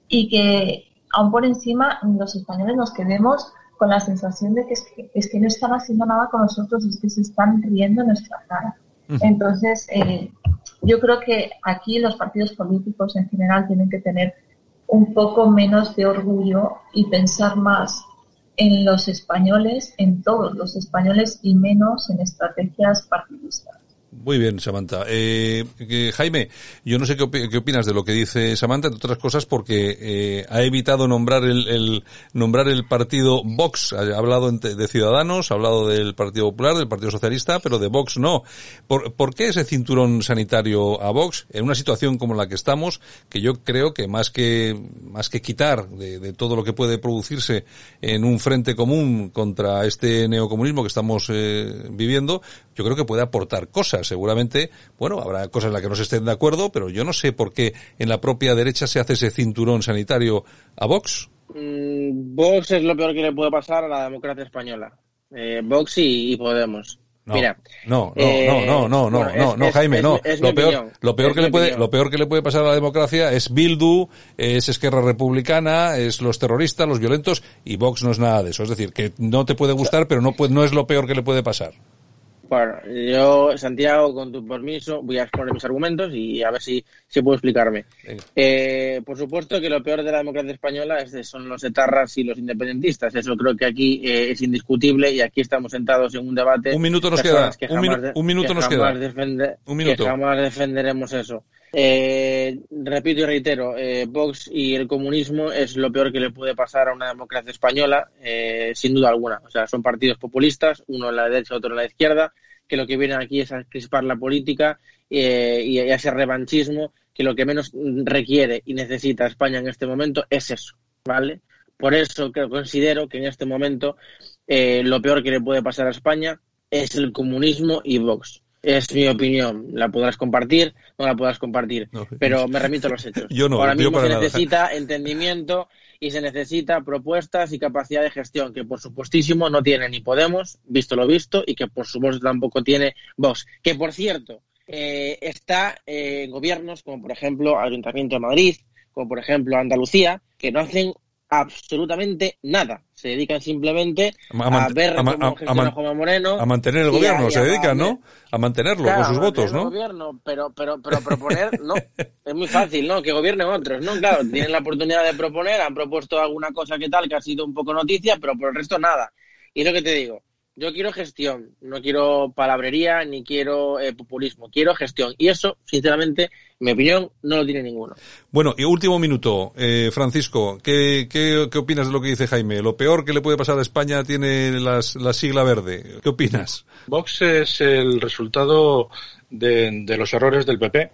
y que aún por encima los españoles nos quedemos con la sensación de que es, que no están haciendo nada con nosotros, es que se están riendo en nuestra cara. Entonces, eh, yo creo que aquí los partidos políticos en general tienen que tener un poco menos de orgullo y pensar más en los españoles, en todos los españoles y menos en estrategias partidistas. Muy bien, Samantha. Eh, Jaime, yo no sé qué, opinas de lo que dice Samantha, entre otras cosas porque eh, ha evitado nombrar el, nombrar el partido Vox. Ha hablado de Ciudadanos, ha hablado del Partido Popular, del Partido Socialista, pero de Vox no. ¿Por, ¿Por qué ese cinturón sanitario a Vox en una situación como la que estamos, que yo creo que más que más que quitar de, todo lo que puede producirse en un frente común contra este neocomunismo que estamos eh, viviendo, yo creo que puede aportar cosas. Seguramente, bueno, habrá cosas en las que no se estén de acuerdo, pero yo no sé por qué en la propia derecha se hace ese cinturón sanitario a Vox. Mm, Vox es lo peor que le puede pasar a la democracia española. Eh, Vox y, Podemos. No, Mira, no, no, no, no, no, no, no, Jaime, no. lo peor, lo peor que le puede, lo peor que le puede pasar a la democracia es Bildu, es Esquerra Republicana, es los terroristas, los violentos y Vox no es nada de eso. Es decir, que no te puede gustar, pero no, no es lo peor que le puede pasar. Bueno, yo, Santiago, con tu permiso, voy a exponer mis argumentos y a ver si, si puedo explicarme. Eh, por supuesto que lo peor de la democracia española es, son los etarras y los independentistas. Eso creo que aquí eh, es indiscutible y aquí estamos sentados en un debate. Un minuto nos queda. Un, minuto nos queda. un minuto. Que jamás defenderemos eso. Eh, repito y reitero, eh, Vox y el comunismo es lo peor que le puede pasar a una democracia española, eh, sin duda alguna. O sea, son partidos populistas, uno en la derecha, otro en la izquierda, que lo que vienen aquí es a crispar la política eh, y a ese revanchismo, que lo que menos requiere y necesita España en este momento es eso, ¿vale? Por eso que considero que en este momento lo peor que le puede pasar a España es el comunismo y Vox. Es mi opinión. La podrás compartir, no la podrás compartir. pero me remito a los hechos. Yo no, Ahora mismo para se nada. necesita entendimiento y se necesita propuestas y capacidad de gestión, que por supuestísimo no tiene ni Podemos, visto lo visto, y que por supuesto tampoco tiene Vox. Que por cierto, eh, está eh, en gobiernos como por ejemplo Ayuntamiento de Madrid, como por ejemplo Andalucía, que no hacen absolutamente nada. Se dedican simplemente A ver a cómo a- Moreno. A mantener el gobierno, se dedican, ¿no? A mantenerlo Claro, con sus votos, el ¿no? gobierno, pero, pero, pero proponer, no. Es muy fácil, ¿no? Que gobiernen otros, ¿no? Claro, tienen la oportunidad de proponer, han propuesto alguna cosa que tal, que ha sido un poco noticia, pero por el resto nada. Y es lo que te digo. Yo quiero gestión, no quiero palabrería ni quiero eh, populismo, quiero gestión. Y eso, sinceramente, en mi opinión, no lo tiene ninguno. Bueno, y último minuto, eh, Francisco, ¿qué, qué, qué opinas de lo que dice Jaime? Lo peor que le puede pasar a España tiene las, la sigla verde. ¿Qué opinas? Vox es el resultado de, de los errores del PP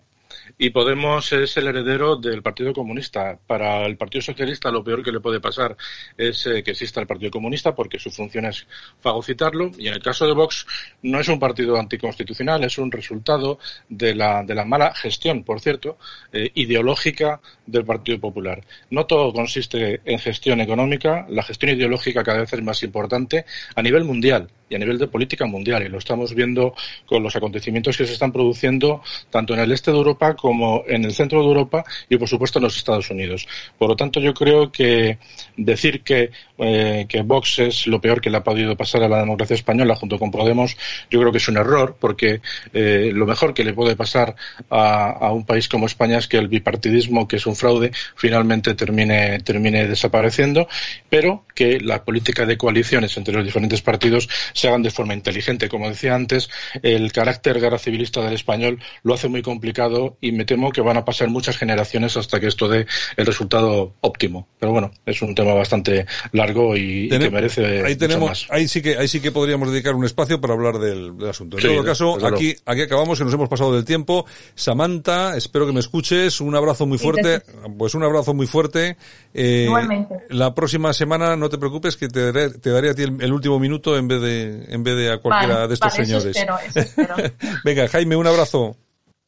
y Podemos es el heredero del Partido Comunista. Para el Partido Socialista lo peor que le puede pasar es eh, que exista el Partido Comunista porque su función es fagocitarlo y en el caso de Vox no es un partido anticonstitucional, es un resultado de la, de la mala gestión, por cierto, eh, ideológica del Partido Popular. No todo consiste en gestión económica, la gestión ideológica cada vez es más importante a nivel mundial y a nivel de política mundial. Y lo estamos viendo con los acontecimientos que se están produciendo tanto en el este de Europa como en el centro de Europa y, por supuesto, en los Estados Unidos. Por lo tanto, yo creo que decir que, eh, que Vox es lo peor que le ha podido pasar a la democracia española junto con Podemos, yo creo que es un error, porque eh, lo mejor que le puede pasar a, un país como España es que el bipartidismo, que es un fraude, finalmente termine, termine desapareciendo, pero que la política de coaliciones entre los diferentes partidos se hagan de forma inteligente. Como decía antes, el carácter guerra civilista del español lo hace muy complicado y me temo que van a pasar muchas generaciones hasta que esto dé el resultado óptimo. Pero bueno, es un tema bastante largo y, y que Tenem- merece ahí mucho tenemos, más. ahí sí que, ahí sí que podríamos dedicar un espacio para hablar del, del asunto. En Sí, todo caso, aquí, aquí acabamos, que nos hemos pasado del tiempo. Samantha, espero que me escuches. Un abrazo muy fuerte. te Pues un abrazo muy fuerte. Eh, Igualmente. La próxima semana, no te preocupes, que te daré, te daré a ti el, el último minuto en vez de, en vez de a cualquiera Vale, de estos vale, eso señores. espero, eso espero. Venga, Jaime, un abrazo.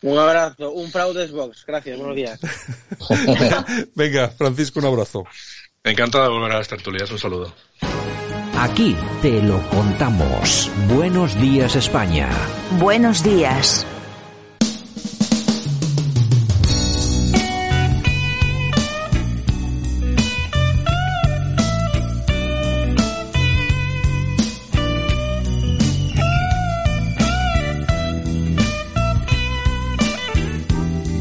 Un abrazo, un fraude Vox. Gracias, buenos días. Venga, Francisco, un abrazo. Encantado de volver a las tertulias. Un saludo. Aquí te lo contamos. Buenos días España. Buenos días.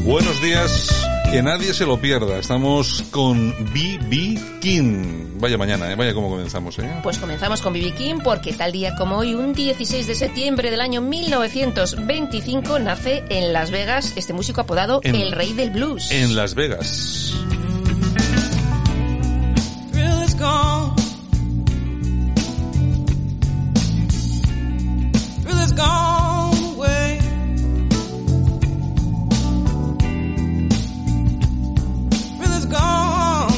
Buenos días, que nadie se lo pierda. Estamos con B.B. King. Vaya mañana, ¿eh? vaya como comenzamos. ¿eh? Pues comenzamos con B.B. King porque tal día como hoy, un 16 de septiembre del año 1925, nace en Las Vegas este músico apodado En- El Rey del Blues. En Las Vegas. gone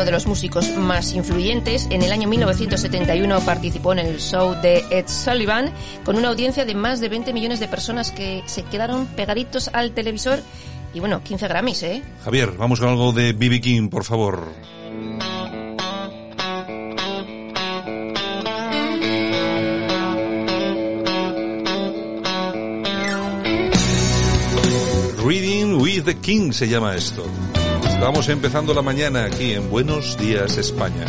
uno de los músicos más influyentes. En el año 1971 participó en el show de Ed Sullivan con una audiencia de más de 20 millones de personas que se quedaron pegaditos al televisor y bueno, 15 Grammys, ¿eh? Javier, vamos con algo de B.B. King, por favor. Reading with the King se llama esto. Estamos empezando la mañana aquí en Buenos Días España.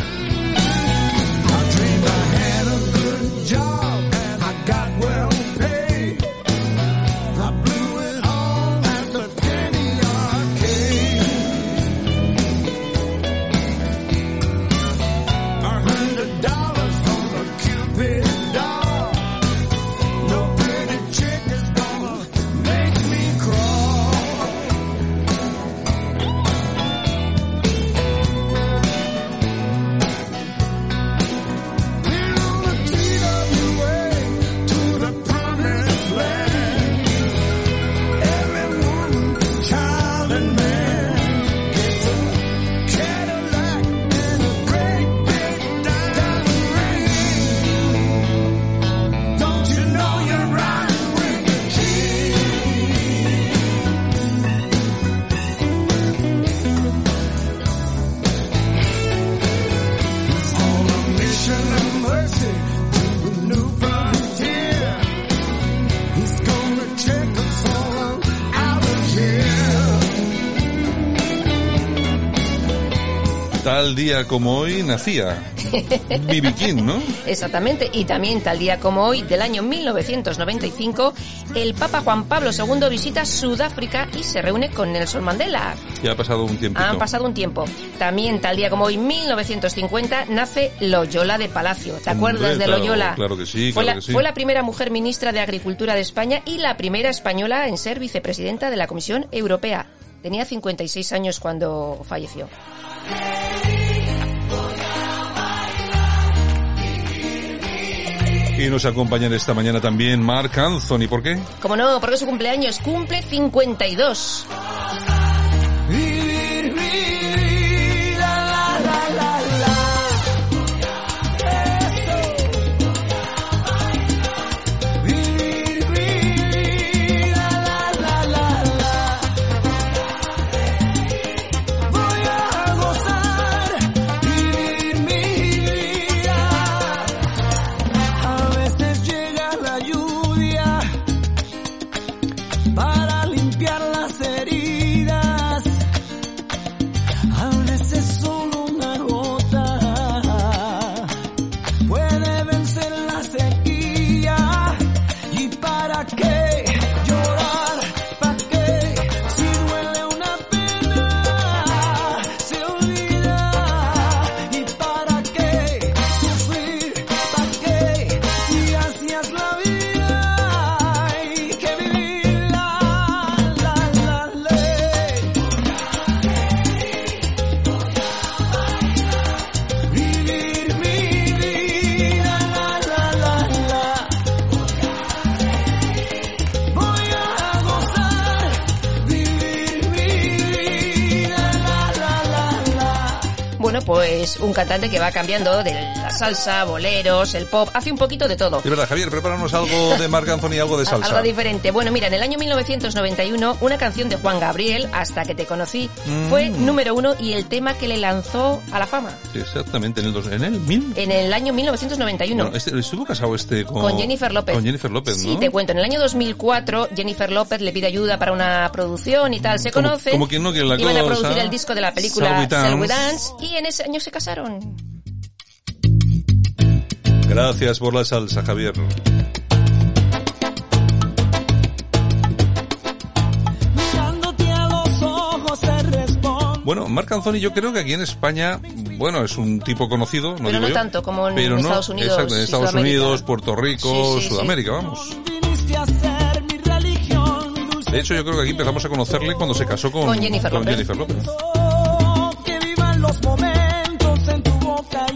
Tal día como hoy nacía B.B. King, ¿no? Exactamente, y también tal día como hoy, del año 1995, el Papa Juan Pablo II visita Sudáfrica y se reúne con Nelson Mandela. Ya ha pasado un tiempo. Han pasado un tiempo. También tal día como hoy, 1950, nace Loyola de Palacio. ¿Te acuerdas de Loyola? Claro que sí, fue, claro la, que sí. fue la primera mujer ministra de Agricultura de España y la primera española en ser vicepresidenta de la Comisión Europea. Tenía 56 años cuando falleció. Y nos acompañan esta mañana también Mark Anthony. ¿Por qué? Como no, porque su cumpleaños cumple 52. Pues un cantante que va cambiando de la salsa, boleros, el pop, hace un poquito de todo. Es verdad, Javier, prepáranos algo de Marc Anthony, algo de salsa. Algo diferente. Bueno, mira, en el año 1991, una canción de Juan Gabriel, Hasta que te conocí, Mm. fue número uno y el tema que le lanzó a la fama. Exactamente, en el, dos- en el mil... En el año 1991. Bueno, este- estuvo casado este con... Con Jennifer López. Con Jennifer López, ¿no? Sí, te cuento. En el año 2004, Jennifer López le pide ayuda para una producción y tal. Se conocen. como quien no quiere la Iban a cosa. producir el disco de la película Shall We Dance. Shall We Dance y en ese año se casaron. Gracias por la salsa, Javier. Mirándote a los ojos te respondo. Bueno, Marc Anthony yo creo que aquí en España, bueno, es un tipo conocido, no Pero digo no yo, tanto como en pero no, Estados Unidos Exacto, en Estados. Unidos, Puerto Rico, Sí, sí, sí. Sudamérica, vamos. De hecho, yo creo que aquí empezamos a conocerle cuando se casó con, Con Jennifer López. Jennifer López. que vivan los momentos en tu boca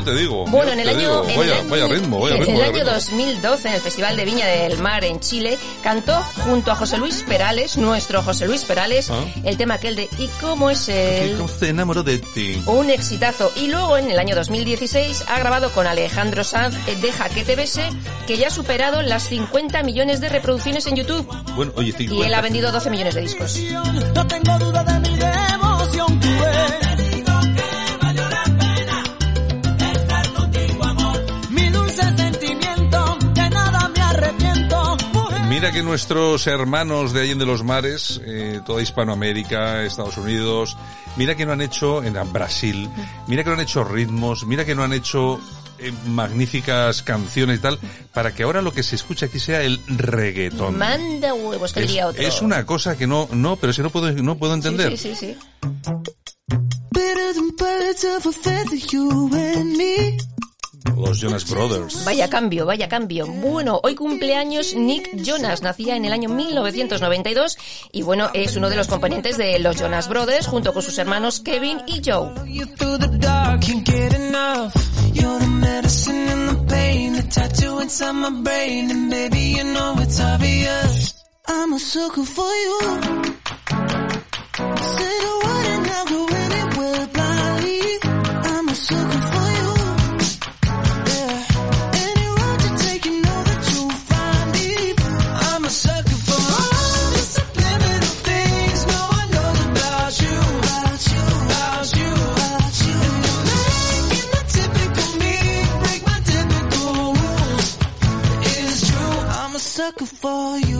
Yo te digo. Bueno, en el año, digo, vaya, el año- vaya ritmo, vaya en ritmo. el año ritmo. 2012, en el Festival de Viña del Mar en Chile, cantó junto a José Luis Perales, nuestro José Luis Perales, Ah. el tema aquel de ¿Y cómo es él? Se enamoró de ti. Un exitazo. Y luego en el año 2016 ha grabado con Alejandro Sanz eh, Deja que te bese, que ya ha superado las 50 millones de reproducciones en YouTube. Bueno, oye, Y 50. él ha vendido 12 millones de discos. no tengo duda Mira que nuestros hermanos de Allende los Mares, eh, toda Hispanoamérica, Estados Unidos, mira que no han hecho en Brasil, mira que no han hecho ritmos, mira que no han hecho eh, magníficas canciones y tal, para que ahora lo que se escucha aquí sea el reggaetón. Manda huevos, que Es, diría otro. es una cosa que no, no, pero que no puedo, no puedo entender. Sí, sí, sí. Los Jonas Brothers. Vaya cambio, vaya cambio. Bueno, hoy cumpleaños Nick Jonas, nacía en el año 1992 y bueno, es uno de los componentes de los Jonas Brothers junto con sus hermanos Kevin y Joe. you through the for you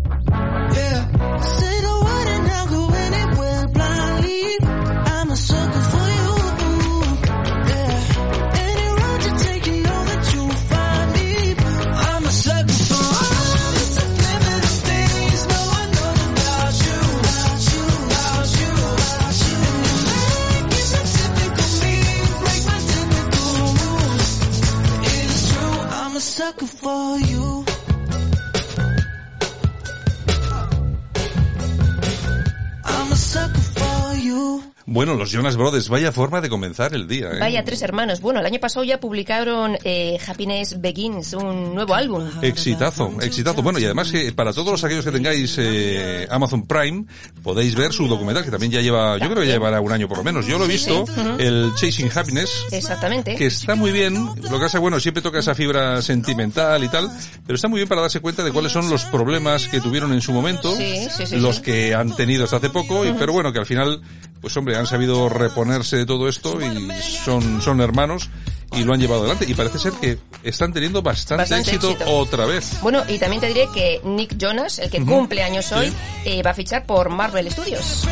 Bueno, los Jonas Brothers, vaya forma de comenzar el día. ¿eh? Vaya, tres hermanos. Bueno, el año pasado ya publicaron eh, Happiness Begins, un nuevo álbum. Exitazo, exitazo. Bueno, y además que para todos aquellos que tengáis eh, Amazon Prime, podéis ver su documental, que también ya lleva, yo creo que ya llevará un año por lo menos. Yo lo he visto, Sí, el Chasing Happiness, Exactamente. que está muy bien. Lo que pasa, bueno, siempre toca esa fibra sentimental y tal, pero está muy bien para darse cuenta de cuáles son los problemas que tuvieron en su momento, Sí, sí, sí, los sí. que han tenido hasta hace poco, y, pero bueno, que al final, pues hombre, han sabido reponerse de todo esto y son, son hermanos y lo han llevado adelante. Y parece ser que están teniendo bastante, Bastante éxito, éxito. otra vez. Bueno, y también te diré que Nick Jonas, el que Ujú. cumple años hoy, Sí. eh, va a fichar por Marvel Studios.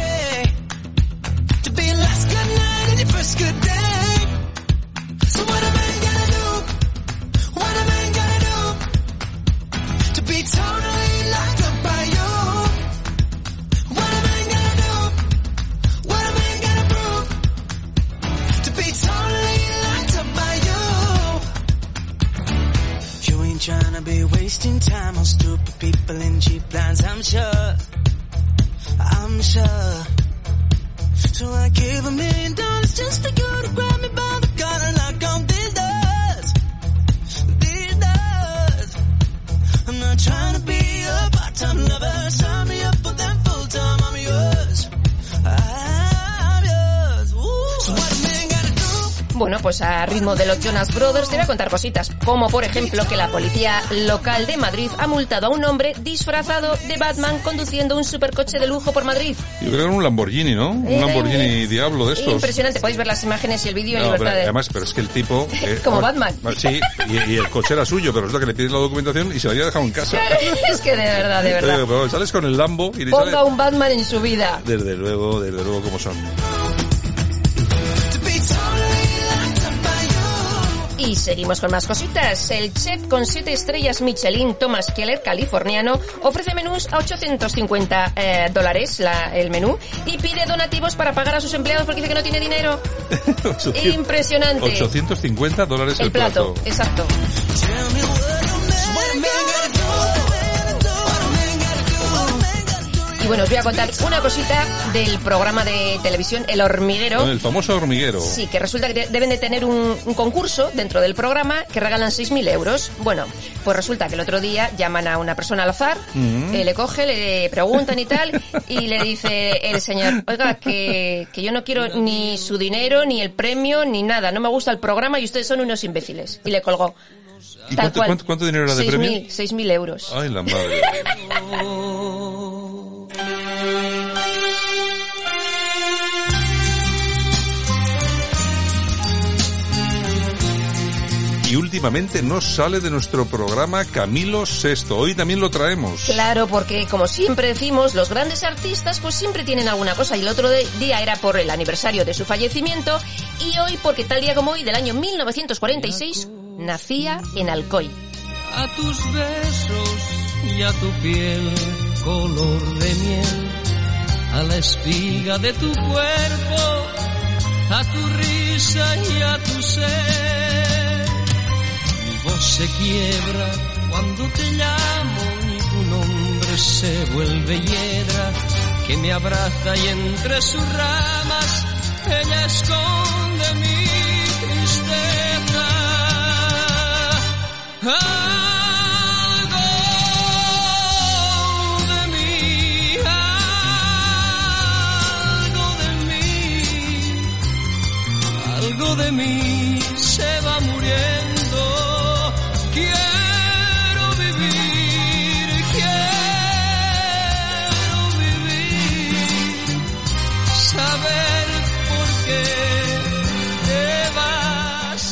Trying to be wasting time on stupid people in cheap plans, I'm sure. I'm sure. So I gave a million dollars just for you to grab me by the collar knock on these doors. These doors. I'm not trying to be a part-time lover. Sign me up for them full-time. Bueno, pues a ritmo de los Jonas Brothers te voy a contar cositas, como por ejemplo que la policía local de Madrid ha multado a un hombre disfrazado de Batman conduciendo un supercoche de lujo por Madrid. Yo creo que era un Lamborghini, ¿no? Un Lamborghini Diablo de estos. Impresionante, podéis ver las imágenes y el vídeo en libertad pero de... además, pero es que el tipo... eh, Como Batman. Sí, y, y el coche era suyo, pero resulta que le pides la documentación y se la había dejado en casa. es que de verdad, de verdad. pero sales con el Lambo y le sale... Ponga un Batman en su vida. Desde luego, desde luego como son. Y seguimos con más cositas. El chef con 7 estrellas Michelin, Thomas Keller, californiano, ofrece menús a 850 eh, dólares la- el menú y pide donativos para pagar a sus empleados porque dice que no tiene dinero. 800 Impresionante. 850 dólares el, El plato, exacto. Bueno, os voy a contar una cosita del programa de televisión El Hormiguero. El famoso hormiguero. Sí, que resulta que de- deben de tener un, un concurso dentro del programa que regalan 6.000 euros. Bueno, pues resulta que el otro día llaman a una persona al azar, Mm. eh, le coge, le preguntan y tal, y le dice el señor, oiga, que, que yo no quiero ni su dinero, ni el premio, ni nada, no me gusta el programa y ustedes son unos imbéciles. Y le colgó. ¿Y Tal cuánto, cual. cuánto- cuánto dinero era de premio? 6.000 6.000 euros. Ay, la madre. Y últimamente no sale de nuestro programa Camilo VI. Hoy también lo traemos. Claro, porque como siempre decimos, los grandes artistas pues siempre tienen alguna cosa y el otro día era por el aniversario de su fallecimiento y hoy porque tal día como hoy del año 1946 nacía en Alcoy. a tus besos y a tu piel color de miel, a la espiga de tu cuerpo, a tu risa y a tu ser. Voz se quiebra cuando te llamo y tu nombre se vuelve hiedra que me abraza y entre sus ramas ella esconde mi tristeza. Algo de mí,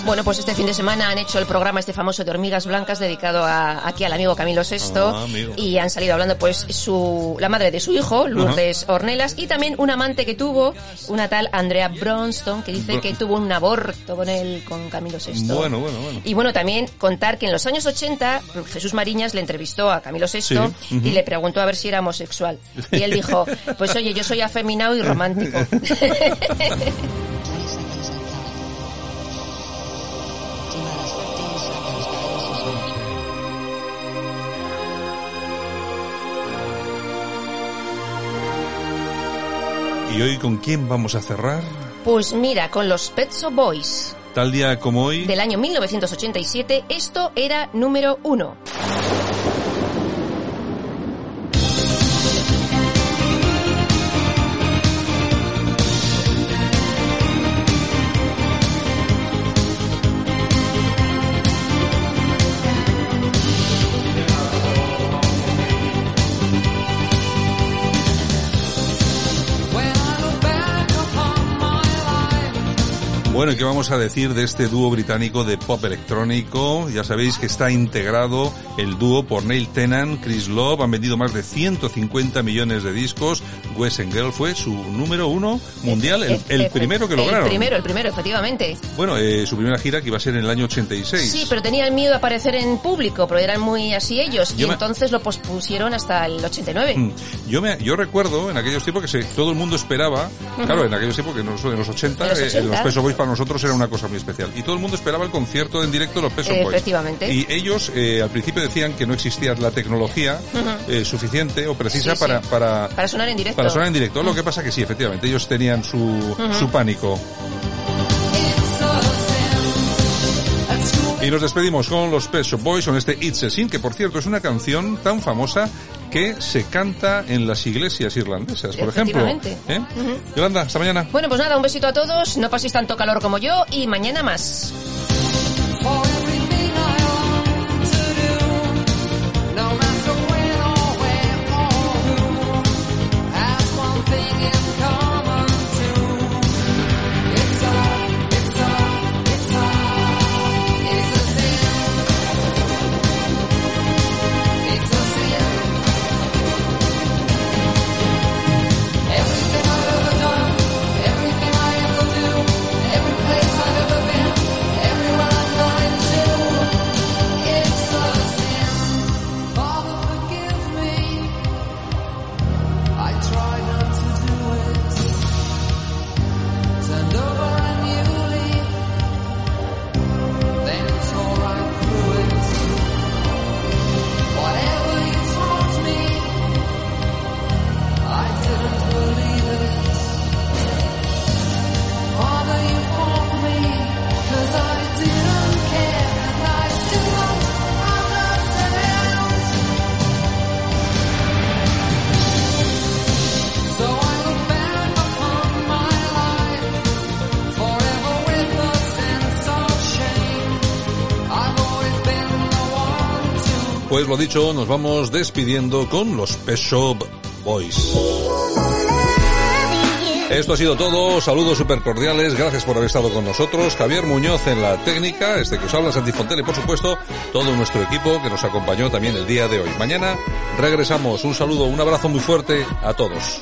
Bueno, pues este fin de semana han hecho el programa este famoso de hormigas blancas dedicado a, aquí al amigo Camilo VI Ah, amigo. y han salido hablando pues su la madre de su hijo, Lourdes Ornelas, y también un amante que tuvo, una tal Andrea Bronston, que dice Bro- que tuvo un aborto con él, con Camilo VI. Bueno, bueno, bueno. Y bueno, también contar que en los años 80 Jesús Mariñas le entrevistó a Camilo VI Sí, ujú. y le preguntó a ver si era homosexual. Y él dijo, pues oye, yo soy afeminado y romántico. ¿Y hoy con quién vamos a cerrar? Pues mira, con los Pet Shop Boys Tal día como hoy. del año 1987, esto era número uno. Bueno, ¿y qué vamos a decir de este dúo británico de pop electrónico? Ya sabéis que está integrado el dúo por Neil Tennant, Chris Love, han vendido más de 150 millones de discos. Wes Girl fue su número uno mundial, el, el primero que lograron. El primero, el primero, efectivamente. Bueno, eh, su primera gira que iba a ser en el año 86. Sí, pero tenían miedo de aparecer en público, pero eran muy así ellos, Yo y me- entonces lo pospusieron hasta el 89. Mm. Yo me, yo recuerdo en aquellos tiempos que se, todo el mundo esperaba, claro, en aquellos tiempos que no, en los 80, En los eh, 80. los Peso Boys para nosotros era una cosa muy especial. Y todo el mundo esperaba el concierto en directo de los Peso Boys. Efectivamente. Y ellos eh, al principio decían que no existía la tecnología Ujú. eh, suficiente o precisa Sí, para, sí. para, Para sonar en directo. para sonar en directo. Lo que pasa que sí, efectivamente, ellos tenían su, su pánico. Y nos despedimos con los Pet Shop Boys con este It's a Sin, que por cierto es una canción tan famosa que se canta en las iglesias irlandesas, por ejemplo. Efectivamente. ¿Eh? Ujú. Yolanda, hasta mañana. Bueno, pues nada, un besito a todos, no paséis tanto calor como yo y mañana más. Pues lo dicho, nos vamos despidiendo con los Pet Shop Boys. Esto ha sido todo, saludos súper cordiales, gracias por haber estado con nosotros, Javier Muñoz en la técnica, este que os habla, Santi Fontela y por supuesto todo nuestro equipo que nos acompañó también el día de hoy. Mañana regresamos, un saludo, un abrazo muy fuerte a todos.